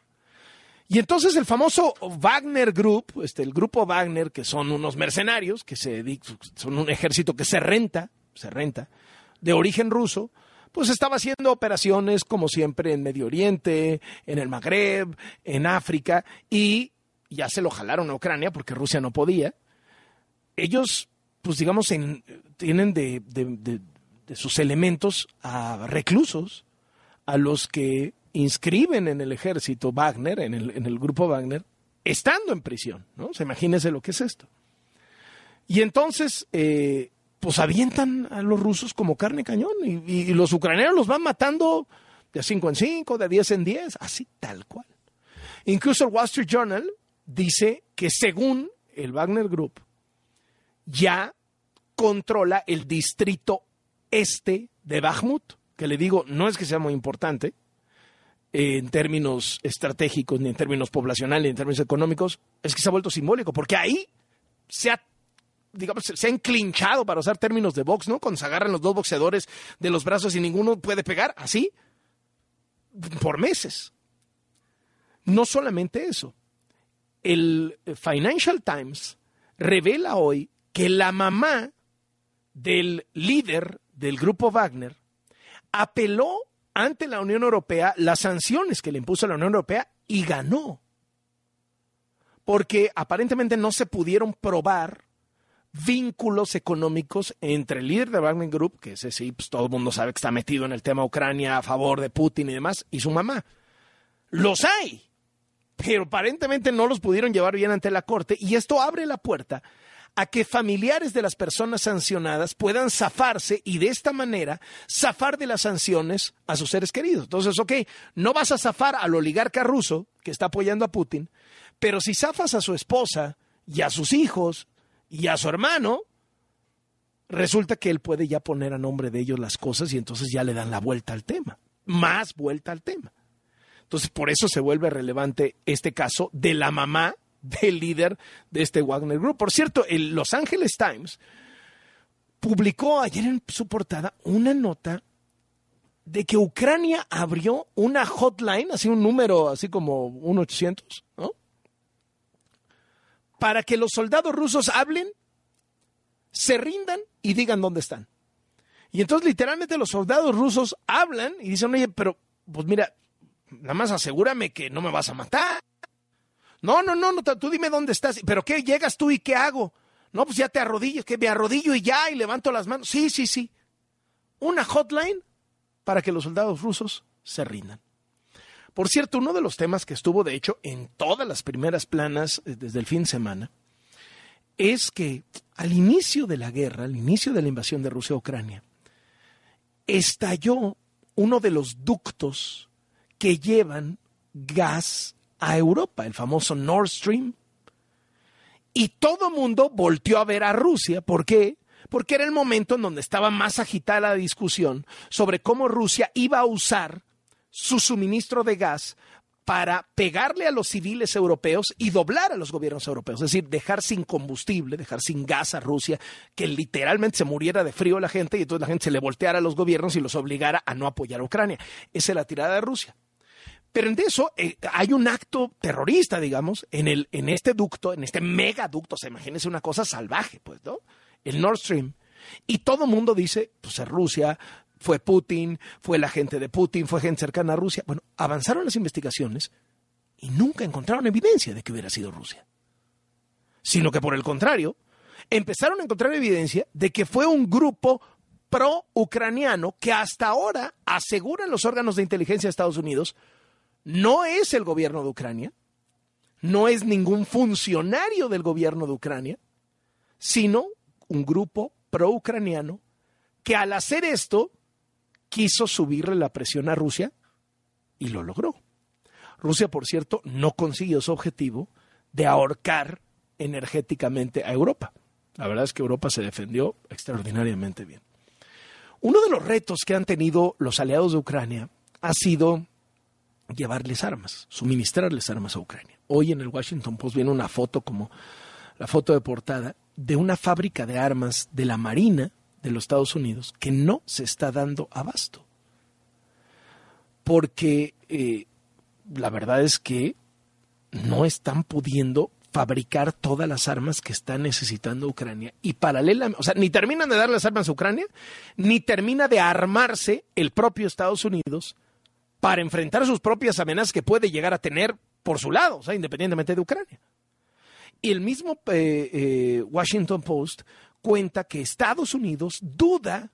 Y entonces el famoso Wagner Group, este, el grupo Wagner, que son unos mercenarios, que se, son un ejército que se renta, se renta, de origen ruso, pues estaba haciendo operaciones como siempre en Medio Oriente, en el Magreb, en África, y ya se lo jalaron a Ucrania porque Rusia no podía. Ellos, pues digamos, tienen de, sus elementos a reclusos, a los que inscriben en el ejército Wagner, en el, grupo Wagner, estando en prisión, ¿no? Se imagínese lo que es esto. Y entonces, eh, pues avientan a los rusos como carne cañón y, los ucranianos los van matando de 5 en 5, de 10 en 10, así tal cual. Incluso el Wall Street Journal dice que según el Wagner Group ya controla el distrito este de Bakhmut, que le digo, no es que sea muy importante en términos estratégicos, ni en términos poblacionales, ni en términos económicos, es que se ha vuelto simbólico, porque ahí se ha digamos, se han clinchado, para usar términos de box, ¿no? Cuando se agarran los dos boxeadores de los brazos y ninguno puede pegar, así, por meses. No solamente eso. El Financial Times revela hoy que la mamá del líder del grupo Wagner apeló ante la Unión Europea las sanciones que le impuso la Unión Europea y ganó. Porque aparentemente no se pudieron probar vínculos económicos entre el líder de Wagner Group, que ese sí, pues todo el mundo sabe que está metido en el tema Ucrania a favor de Putin y demás, y su mamá. Los hay, pero aparentemente no los pudieron llevar bien ante la corte y esto abre la puerta a que familiares de las personas sancionadas puedan zafarse y de esta manera zafar de las sanciones a sus seres queridos. Entonces, ok, no vas a zafar al oligarca ruso que está apoyando a Putin, pero si zafas a su esposa y a sus hijos y a su hermano, resulta que él puede ya poner a nombre de ellos las cosas y entonces ya le dan la vuelta al tema, más vuelta al tema. Entonces, por eso se vuelve relevante este caso de la mamá del líder de este Wagner Group. Por cierto, el Los Angeles Times publicó ayer en su portada una nota de que Ucrania abrió una hotline, así un número así como un 800, ¿no? Para que los soldados rusos hablen, se rindan y digan dónde están. Y entonces literalmente los soldados rusos hablan y dicen, oye, pero pues mira, nada más asegúrame que no me vas a matar. No, no, no, no, tú dime dónde estás. ¿Pero qué? ¿Llegas tú y qué hago? No, pues ya te arrodillo, que me arrodillo y ya, y levanto las manos. Sí, sí, sí. Una hotline para que los soldados rusos se rindan. Por cierto, uno de los temas que estuvo, de hecho, en todas las primeras planas eh, desde el fin de semana, es que al inicio de la guerra, al inicio de la invasión de Rusia a Ucrania, estalló uno de los ductos que llevan gas a Europa, el famoso Nord Stream. Y todo mundo volteó a ver a Rusia. ¿Por qué? Porque era el momento en donde estaba más agitada la discusión sobre cómo Rusia iba a usar su suministro de gas para pegarle a los civiles europeos y doblar a los gobiernos europeos, es decir, dejar sin combustible, dejar sin gas a Rusia, que literalmente se muriera de frío la gente y entonces la gente se le volteara a los gobiernos y los obligara a no apoyar a Ucrania. Esa es la tirada de Rusia. Pero en eso eh, hay un acto terrorista, digamos, en, el, en este ducto, en este megaducto, se imagínese una cosa salvaje, pues, ¿no? El Nord Stream. Y todo el mundo dice, pues es Rusia, fue Putin, fue la gente de Putin, fue gente cercana a Rusia. Bueno, avanzaron las investigaciones y nunca encontraron evidencia de que hubiera sido Rusia. Sino que por el contrario, empezaron a encontrar evidencia de que fue un grupo pro-ucraniano que hasta ahora aseguran los órganos de inteligencia de Estados Unidos no es el gobierno de Ucrania, no es ningún funcionario del gobierno de Ucrania, sino un grupo pro-ucraniano que al hacer esto quiso subirle la presión a Rusia y lo logró. Rusia, por cierto, no consiguió su objetivo de ahorcar energéticamente a Europa. La verdad es que Europa se defendió extraordinariamente bien. Uno de los retos que han tenido los aliados de Ucrania ha sido llevarles armas, suministrarles armas a Ucrania. Hoy en el Washington Post viene una foto como la foto de portada de una fábrica de armas de la Marina de los Estados Unidos que no se está dando abasto. Porque eh, la verdad es que no están pudiendo fabricar todas las armas que está necesitando Ucrania. Y paralelamente, o sea, ni terminan de dar las armas a Ucrania, ni termina de armarse el propio Estados Unidos para enfrentar sus propias amenazas que puede llegar a tener por su lado, o sea, independientemente de Ucrania. Y el mismo eh, eh, Washington Post cuenta que Estados Unidos duda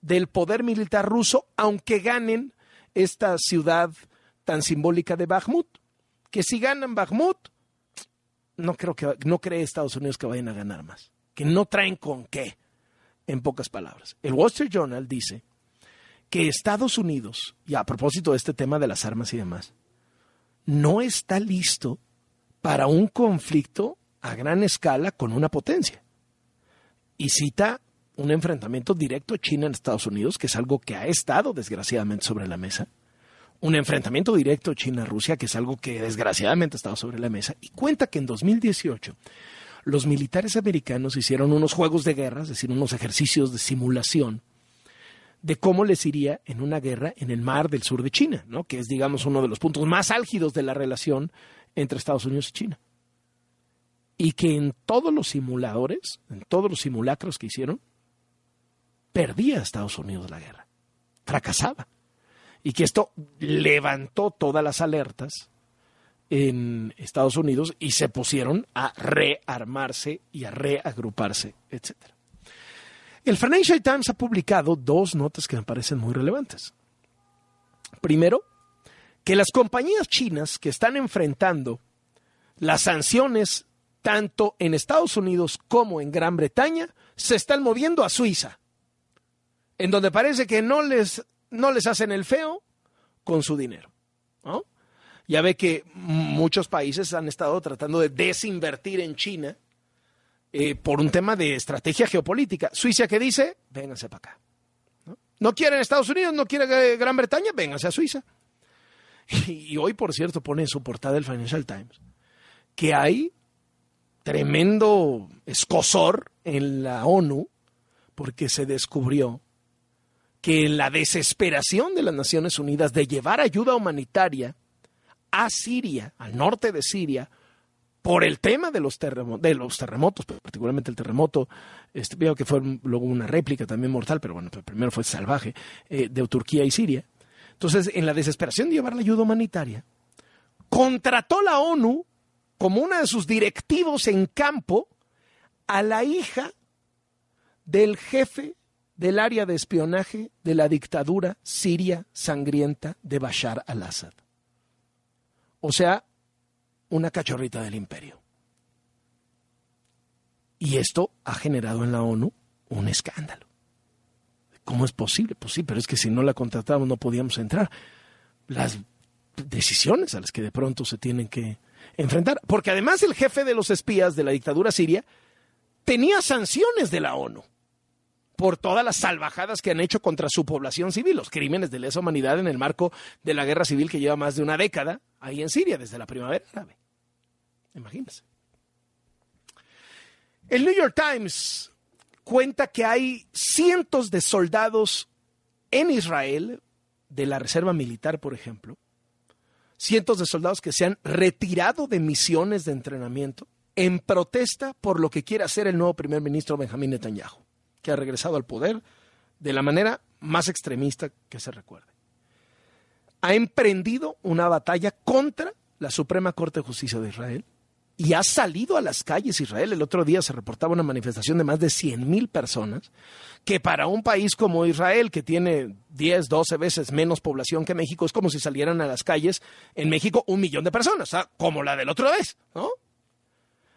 del poder militar ruso, aunque ganen esta ciudad tan simbólica de Bakhmut. Que si ganan Bakhmut, no creo que no cree Estados Unidos que vayan a ganar más. Que no traen con qué, en pocas palabras. El Wall Street Journal dice que Estados Unidos, y a propósito de este tema de las armas y demás, no está listo para un conflicto a gran escala con una potencia. Y cita un enfrentamiento directo China en Estados Unidos, que es algo que ha estado desgraciadamente sobre la mesa. Un enfrentamiento directo China-Rusia, que es algo que desgraciadamente ha estado sobre la mesa. Y cuenta que en 2018 los militares americanos hicieron unos juegos de guerra, es decir, unos ejercicios de simulación de cómo les iría en una guerra en el mar del sur de China, ¿no? que es, digamos, uno de los puntos más álgidos de la relación entre Estados Unidos y China. Y que en todos los simuladores, en todos los simulacros que hicieron, perdía Estados Unidos la guerra, fracasaba. Y que esto levantó todas las alertas en Estados Unidos y se pusieron a rearmarse y a reagruparse, etcétera. El Financial Times ha publicado dos notas que me parecen muy relevantes. Primero, que las compañías chinas que están enfrentando las sanciones tanto en Estados Unidos como en Gran Bretaña se están moviendo a Suiza, en donde parece que no les, no les hacen el feo con su dinero. Ya ve que muchos países han estado tratando de desinvertir en China eh, por un tema de estrategia geopolítica. Suiza que dice, vénganse para acá. ¿No? quieren Estados Unidos, no quieren eh, Gran Bretaña, vénganse a Suiza. Y, hoy, por cierto, pone en su portada el Financial Times que hay tremendo escosor en la ONU porque se descubrió que la desesperación de las Naciones Unidas de llevar ayuda humanitaria a Siria, al norte de Siria, por el tema de los, terremotos, de los terremotos, particularmente el terremoto, este, veo que fue luego una réplica también mortal, pero bueno, primero fue salvaje, eh, de Turquía y Siria. Entonces, en la desesperación de llevar la ayuda humanitaria, contrató la ONU como una de sus directivos en campo a la hija del jefe del área de espionaje de la dictadura siria sangrienta de Bashar al-Assad. o sea, una cachorrita del imperio. Y esto ha generado en la ONU un escándalo. ¿Cómo es posible? Pues sí, pero es que si no la contratamos no podíamos entrar. Las decisiones a las que de pronto se tienen que enfrentar. Porque además el jefe de los espías de la dictadura siria tenía sanciones de la ONU por todas las salvajadas que han hecho contra su población civil, los crímenes de lesa humanidad en el marco de la guerra civil que lleva más de una década ahí en Siria, desde la primavera árabe. Imagínense. El New York Times cuenta que hay cientos de soldados en Israel, de la Reserva Militar, por ejemplo, cientos de soldados que se han retirado de misiones de entrenamiento en protesta por lo que quiere hacer el nuevo primer ministro Benjamín Netanyahu, que ha regresado al poder de la manera más extremista que se recuerde. Ha emprendido una batalla contra la Suprema Corte de Justicia de Israel y ha salido a las calles Israel. El otro día se reportaba una manifestación de más de 100 mil personas, que para un país como Israel, que tiene 10, 12 veces menos población que México, es como si salieran a las calles en México un millón de personas, como la del otro vez, ¿no?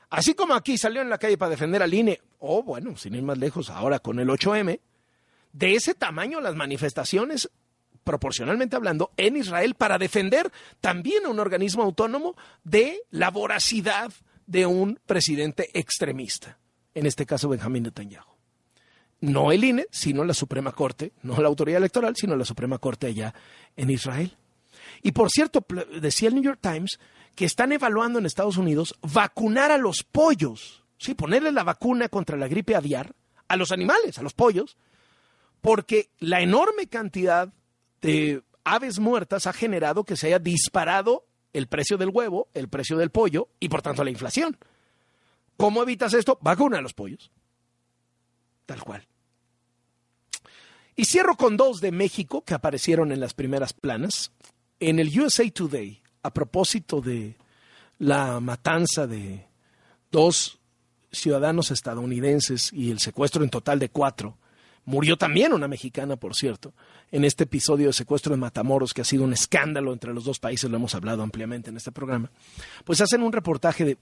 Así como aquí salió en la calle para defender al INE, o bueno, sin ir más lejos, ahora con el 8M, de ese tamaño las manifestaciones proporcionalmente hablando, en Israel para defender también a un organismo autónomo de la voracidad de un presidente extremista, en este caso Benjamín Netanyahu. No el INE, sino la Suprema Corte, no la autoridad electoral, sino la Suprema Corte allá en Israel. Y por cierto, decía el New York Times que están evaluando en Estados Unidos vacunar a los pollos, sí, ponerle la vacuna contra la gripe aviar a los animales, a los pollos, porque la enorme cantidad de aves muertas ha generado que se haya disparado el precio del huevo, el precio del pollo y por tanto la inflación. ¿Cómo evitas esto? Vacuna a los pollos. Tal cual. Y cierro con dos de México que aparecieron en las primeras planas. En el USA Today, a propósito de la matanza de dos ciudadanos estadounidenses y el secuestro en total de cuatro, Murió también una mexicana, por cierto, en este episodio de secuestro de Matamoros, que ha sido un escándalo entre los dos países, lo hemos hablado ampliamente en este programa. Pues hacen un reportaje de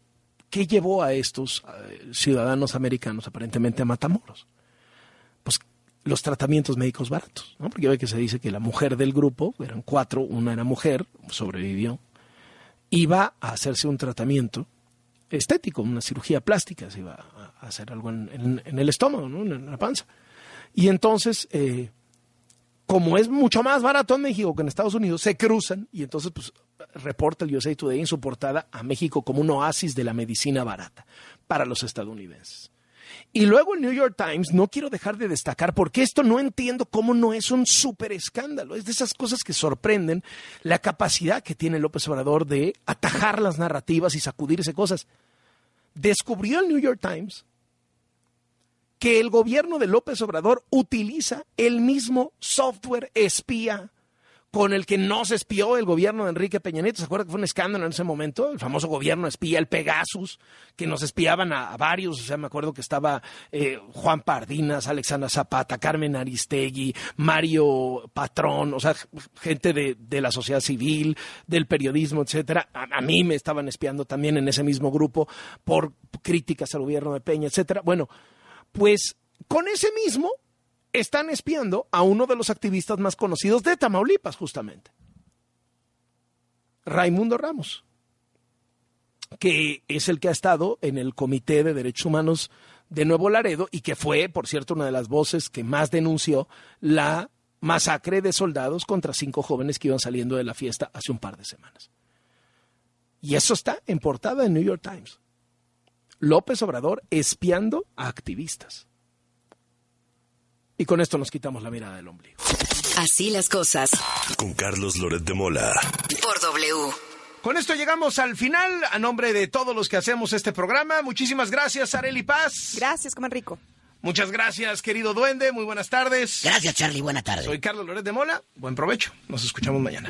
qué llevó a estos eh, ciudadanos americanos aparentemente a Matamoros. Pues los tratamientos médicos baratos, ¿no? Porque ve que se dice que la mujer del grupo, eran cuatro, una era mujer, sobrevivió, iba a hacerse un tratamiento estético, una cirugía plástica, se iba a hacer algo en, el estómago, ¿no? en la panza. Y entonces, eh, como es mucho más barato en México que en Estados Unidos, se cruzan y entonces pues, reporta el USA Today en su portada a México como un oasis de la medicina barata para los estadounidenses. Y luego el New York Times, no quiero dejar de destacar, porque esto no entiendo cómo no es un súper escándalo. Es de esas cosas que sorprenden la capacidad que tiene López Obrador de atajar las narrativas y sacudirse cosas. Descubrió el New York Times que el gobierno de López Obrador utiliza el mismo software espía con el que no se espió el gobierno de Enrique Peña Nieto. ¿Se acuerda que fue un escándalo en ese momento? El famoso gobierno espía, el Pegasus, que nos espiaban a, varios. O sea, me acuerdo que estaba eh, Juan Pardinas, Alexandra Zapata, Carmen Aristegui, Mario Patrón, o sea, gente de, la sociedad civil, del periodismo, etcétera. A, a, mí me estaban espiando también en ese mismo grupo por críticas al gobierno de Peña, etcétera. Bueno, pues con ese mismo están espiando a uno de los activistas más conocidos de Tamaulipas, justamente. Raimundo Ramos, que es el que ha estado en el Comité de Derechos Humanos de Nuevo Laredo y que fue, por cierto, una de las voces que más denunció la masacre de soldados contra cinco jóvenes que iban saliendo de la fiesta hace un par de semanas. Y eso está en portada en New York Times. López Obrador espiando a activistas. Y con esto nos quitamos la mirada del ombligo. Así las cosas. Con Carlos Loret de Mola. Por W. Con esto llegamos al final. A nombre de todos los que hacemos este programa, muchísimas gracias, Areli Paz. Gracias, coman rico. Muchas gracias, querido duende. Muy buenas tardes. Gracias, Charlie. Buena tarde. Soy Carlos Loret de Mola. Buen provecho. Nos escuchamos mañana.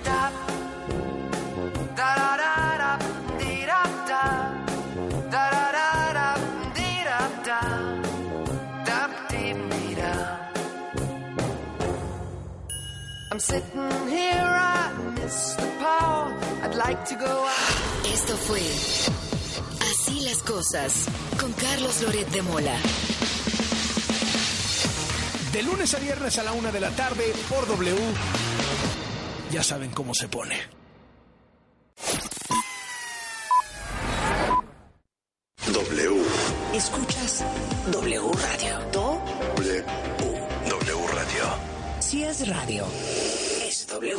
Esto fue Así las cosas con Carlos Loret de Mola. De lunes a viernes a la una de la tarde por W. Ya saben cómo se pone. W. Escuchas W Radio. Do W. W Radio. Si es radio, es W.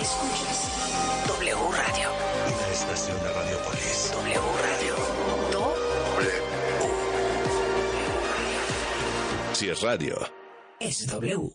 Escuchas W Radio. Una estación de Radiopolis. W Radio. Do W. Si es radio. es W.